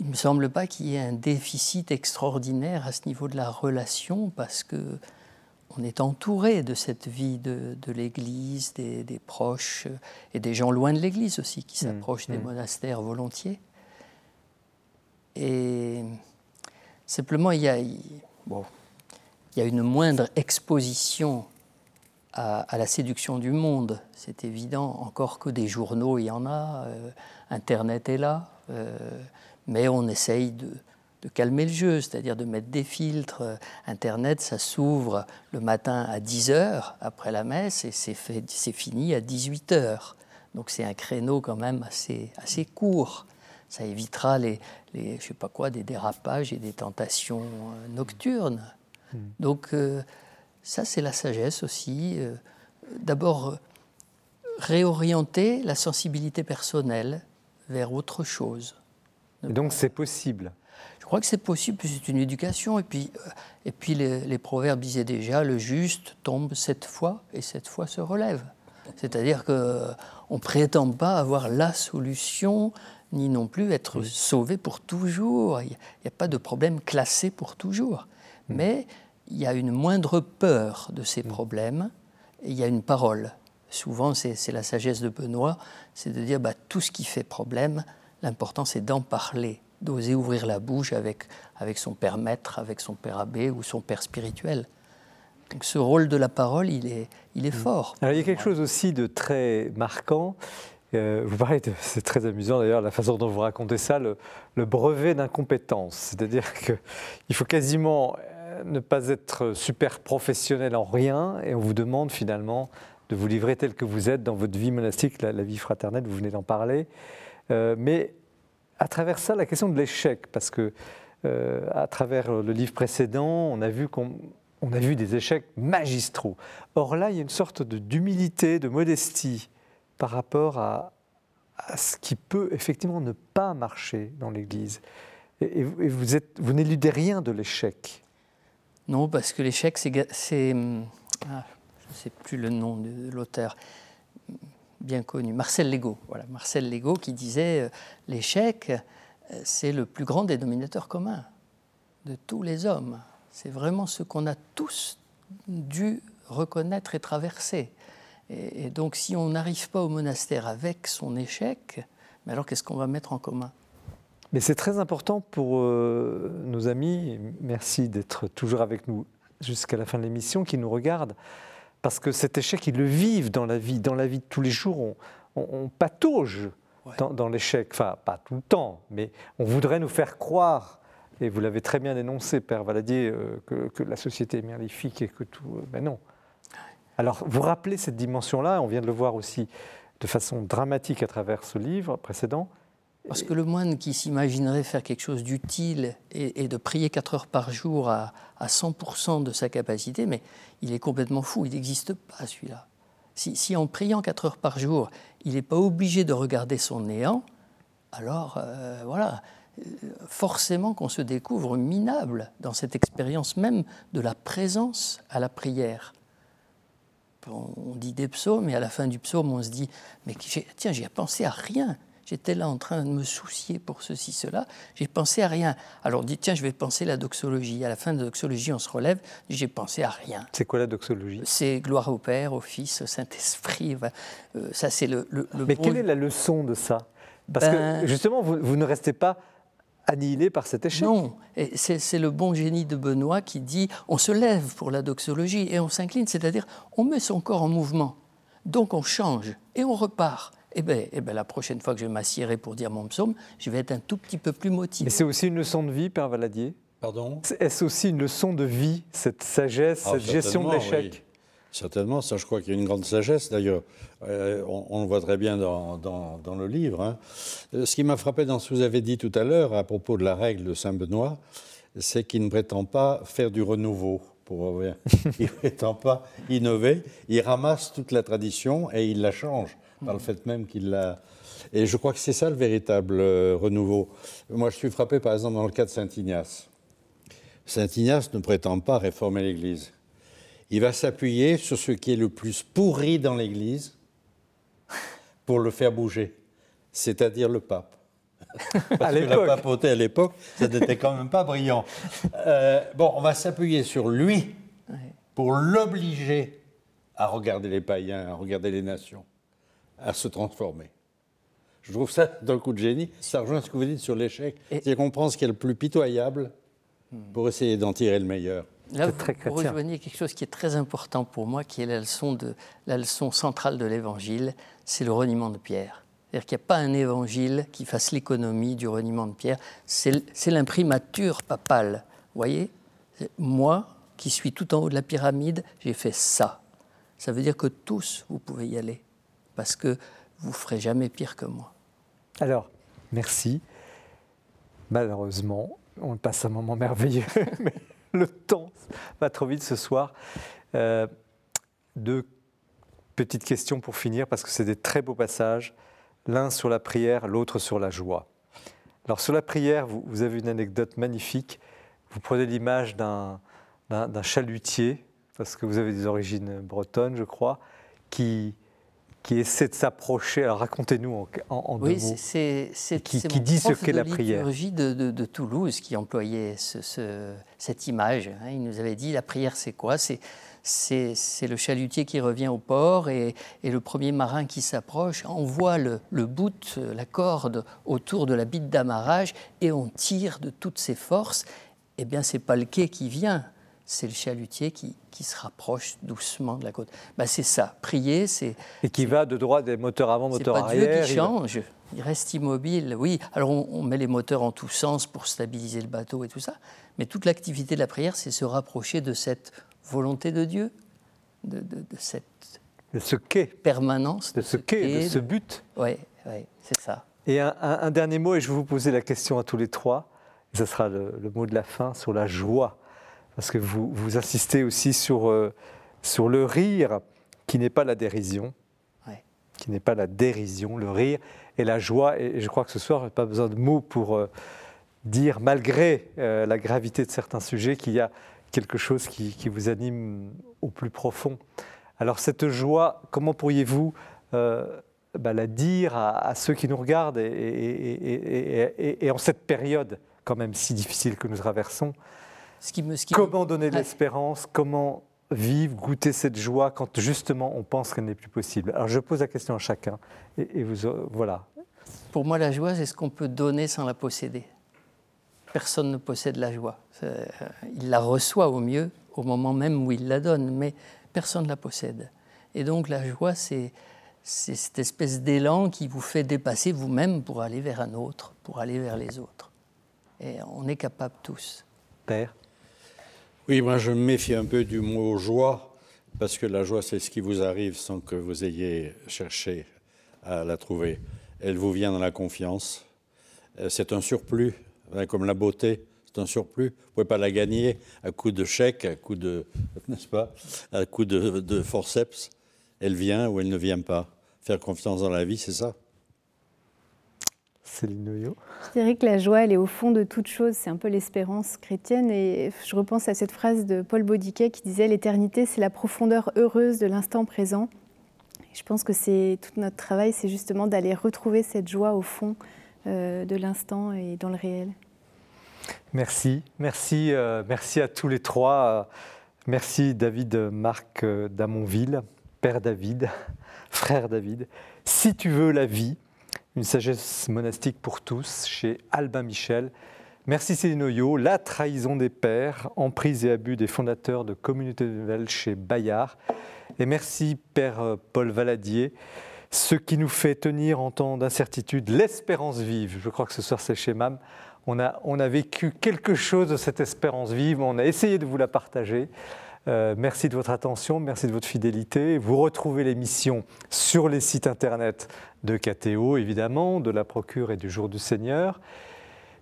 ne me semble pas qu'il y ait un déficit extraordinaire à ce niveau de la relation parce que on est entouré de cette vie de, l'Église, des, proches et des gens loin de l'Église aussi qui mmh, s'approchent des mmh. monastères volontiers. Et simplement, il y a, une moindre exposition à, la séduction du monde. C'est évident, encore que des journaux, il y en a, euh, Internet est là, euh, mais on essaye de, calmer le jeu, c'est-à-dire de mettre des filtres. Internet, ça s'ouvre le matin à 10 h après la messe et c'est fini à 18 h Donc c'est un créneau quand même assez court ça évitera les, les, je sais pas quoi, des dérapages et des tentations euh, nocturnes. Hmm. Donc euh, ça, c'est la sagesse aussi. Euh, d'abord, réorienter la sensibilité personnelle vers autre chose. Et donc c'est possible? Je crois que c'est possible, puis c'est une éducation. Et puis, et puis les, les, proverbes disaient déjà, le juste tombe sept fois et sept fois se relève. C'est-à-dire qu'on ne prétend pas avoir la solution ni non plus être sauvé pour toujours. Il n'y a, pas de problème classé pour toujours. Mm. Mais il y a une moindre peur de ces mm. problèmes et il y a une parole. Souvent, c'est la sagesse de Benoît, c'est de dire bah, tout ce qui fait problème, l'important c'est d'en parler, d'oser ouvrir la bouche avec, avec son père maître, avec son père abbé ou son père spirituel. Donc ce rôle de la parole, il est, il est mm. fort. Alors, il y a quelque chose aussi de très marquant, euh, vous parlez, c'est très amusant d'ailleurs la façon dont vous racontez ça, le, brevet d'incompétence. C'est-à-dire qu'il faut quasiment euh, ne pas être super professionnel en rien et on vous demande finalement de vous livrer tel que vous êtes dans votre vie monastique, la, vie fraternelle, vous venez d'en parler. Euh, mais à travers ça, la question de l'échec, parce que à travers le livre précédent, on a vu qu'on on a vu des échecs magistraux. Or là, il y a une sorte d'humilité, de modestie par rapport à, ce qui peut effectivement ne pas marcher dans l'Église. Et, vous, n'éludez rien de l'échec. Non, parce que l'échec, c'est... Hum, ah, je ne sais plus le nom de l'auteur, bien connu, Marcel Legault. Voilà, Marcel Legault qui disait euh, l'échec, euh, c'est le plus grand dénominateur commun de tous les hommes. C'est vraiment ce qu'on a tous dû reconnaître et traverser. Et, donc si on n'arrive pas au monastère avec son échec, Mais alors, qu'est-ce qu'on va mettre en commun? Mais c'est très important pour euh, nos amis, merci d'être toujours avec nous jusqu'à la fin de l'émission, qui nous regardent, parce que cet échec, ils le vivent dans la vie. Dans la vie de tous les jours, on, on, on patauge Ouais. dans, dans l'échec. Enfin, pas tout le temps, mais on voudrait nous faire croire, et vous l'avez très bien énoncé, Père Valadier, euh, que, que la société est maléfique et que tout... euh, ben non. Alors, vous rappelez cette dimension-là, on vient de le voir aussi de façon dramatique à travers ce livre précédent. Parce que le moine qui s'imaginerait faire quelque chose d'utile et, de prier 4 heures par jour à, à 100% de sa capacité, mais il est complètement fou, il n'existe pas celui-là. Si, si en priant 4 heures par jour, il n'est pas obligé de regarder son néant, alors euh, voilà, forcément qu'on se découvre minable dans cette expérience même de la présence à la prière. On dit des psaumes et à la fin du psaume, on se dit, mais j'ai- tiens, j'y ai pensé à rien. J'étais là en train de me soucier pour ceci, cela. J'ai pensé à rien. Alors on dit, tiens, je vais penser la doxologie. À la fin de la doxologie, on se relève. J'ai pensé à rien. C'est quoi la doxologie? C'est gloire au Père, au Fils, au Saint-Esprit. Euh, ça, c'est le, le, le Mais bon- quelle est la leçon de ça? Parce Ben- que justement, vous, vous ne restez pas annihilé par cet échec. Non, Et c'est c'est le bon génie de Benoît qui dit on se lève pour la doxologie et on s'incline, c'est-à-dire on met son corps en mouvement. Donc on change et on repart. Eh bien, eh ben, la prochaine fois que je m'assierai pour dire mon psaume, je vais être un tout petit peu plus motivé. Mais c'est aussi une leçon de vie, Père Valadier? Pardon? Est-ce aussi une leçon de vie, cette sagesse, Ah, cette gestion de l'échec? oui. Certainement, ça je crois qu'il y a une grande sagesse d'ailleurs. Euh, on, on le voit très bien dans, dans- dans le livre. hein. Euh, Ce qui m'a frappé dans ce que vous avez dit tout à l'heure à propos de la règle de Saint-Benoît, c'est qu'il ne prétend pas faire du renouveau. Pour il ne prétend pas innover, il ramasse toute la tradition et il la change par le fait même qu'il l'a. Et je crois que c'est ça le véritable euh, renouveau. Moi, je suis frappé par exemple dans le cas de Saint Ignace. Saint Ignace ne prétend pas réformer l'Église. Il va s'appuyer sur ce qui est le plus pourri dans l'Église pour le faire bouger, c'est-à-dire le pape. à Parce que la papauté à l'époque, ça n'était quand même pas brillant. Euh, bon, on va s'appuyer sur lui pour l'obliger à regarder les païens, à regarder les nations, à se transformer. Je trouve ça d'un coup de génie. Ça rejoint ce que vous dites sur l'échec. C'est qu'on prend ce qui est le plus pitoyable pour essayer d'en tirer le meilleur. Là, vous, vous rejoignez quelque chose qui est très important pour moi, qui est la leçon, de, la leçon centrale de l'Évangile, c'est le reniement de Pierre. C'est-à-dire qu'il n'y a pas un évangile qui fasse l'économie du reniement de Pierre. C'est l'imprimature papale. Vous voyez? Moi, qui suis tout en haut de la pyramide, j'ai fait ça. Ça veut dire que tous, vous pouvez y aller. Parce que vous ne ferez jamais pire que moi. Alors, merci. Malheureusement, on passe un moment merveilleux, mais le temps va trop vite ce soir. Euh, deux petites questions pour finir, parce que c'est des très beaux passages. L'un sur la prière, l'autre sur la joie. Alors sur la prière, vous, vous avez une anecdote magnifique. Vous prenez l'image d'un chalutier, parce que vous avez des origines bretonnes, je crois, qui, qui essaie de s'approcher. Alors racontez-nous en, en- en deux mots. c'est- Qui- dit ce qu'est la prière. liturgie de, de- de Toulouse qui employait ce- ce- cette image. hein. Il nous avait dit la prière, c'est quoi? C'est le chalutier qui revient au port et, et le premier marin qui s'approche envoie le, le bout, la corde autour de la bite d'amarrage et on tire de toutes ses forces. Eh bien, c'est pas le quai qui vient, c'est le chalutier qui, qui se rapproche doucement de la côte. Ben, c'est ça. Prier, c'est Et qui va de droit des moteurs avant, c'est moteurs pas Dieu arrière. qui il change, il reste immobile. Oui, alors on, on met les moteurs en tous sens pour stabiliser le bateau et tout ça, mais toute l'activité de la prière, c'est se rapprocher de cette volonté de Dieu, de, de- de cette de ce qu'est, permanence, de ce qu'est, de ce but. Oui, oui, c'est ça. Et un, un- un dernier mot, et je vais vous poser la question à tous les trois, et ce sera le, le mot de la fin, sur la joie. Parce que vous, vous insistez aussi sur, euh, sur le rire, qui n'est pas la dérision, Ouais. qui n'est pas la dérision, le rire et la joie. Et je crois que ce soir, je n'ai pas besoin de mots pour euh, dire, malgré euh, la gravité de certains sujets, qu'il y a quelque chose qui, qui vous anime au plus profond. Alors cette joie, comment pourriez-vous bah, la dire à, à ceux qui nous regardent et, et- et- et- et- et en cette période quand même si difficile que nous traversons? Ce qui me, ce qui me- Comment donner de Ouais. l'espérance Comment vivre, goûter cette joie quand justement on pense qu'elle n'est plus possible? Alors je pose la question à chacun et, et vous, euh, voilà. Pour moi, la joie, c'est ce qu'on peut donner sans la posséder. Personne ne possède la joie. Il la reçoit au mieux au moment même où il la donne, mais personne ne la possède. Et donc la joie, c'est cette espèce d'élan qui vous fait dépasser vous-même pour aller vers un autre, pour aller vers les autres. Et on est capable tous. Père? Oui, moi je me méfie un peu du mot joie, parce que la joie, c'est ce qui vous arrive sans que vous ayez cherché à la trouver. Elle vous vient dans la confiance. Euh, c'est un surplus, hein, comme la beauté, c'est un surplus. Vous ne pouvez pas la gagner à coup de chèque, à coup de, n'est-ce pas, de, de forceps. Elle vient ou elle ne vient pas. Faire confiance dans la vie, c'est ça? Céline Noyau. Je dirais que la joie, elle est au fond de toute chose. C'est un peu l'espérance chrétienne. Et je repense à cette phrase de Paul Baudiquet qui disait L'éternité, c'est la profondeur heureuse de l'instant présent. je pense que c'est tout notre travail, c'est justement d'aller retrouver cette joie au fond euh, de l'instant et dans le réel. Merci. Merci, euh, merci à tous les trois. Merci David Marc d'Amonville, Père David, Frère David. Si tu veux la vie, une sagesse monastique pour tous chez Albin Michel. Merci Céline Oyo, La trahison des pères, emprise et abus des fondateurs de Communauté Nouvelle chez Bayard. Et merci Père euh, Paul Valadier, ce qui nous fait tenir en temps d'incertitude l'espérance vive. Je crois que ce soir c'est chez MAM. On a vécu quelque chose de cette espérance vive, on a essayé de vous la partager. Euh, merci de votre attention, merci de votre fidélité. Vous retrouvez l'émission sur les sites internet de KTO, évidemment, de la Procure et du Jour du Seigneur.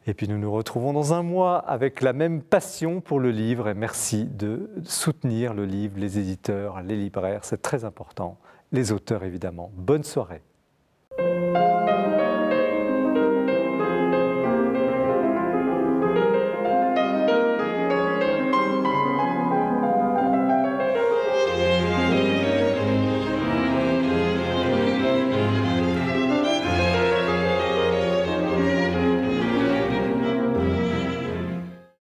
Et puis nous nous retrouvons dans un mois avec la même passion pour le livre. Et merci de soutenir le livre, les éditeurs, les libraires, c'est très important. Les auteurs, évidemment. Bonne soirée.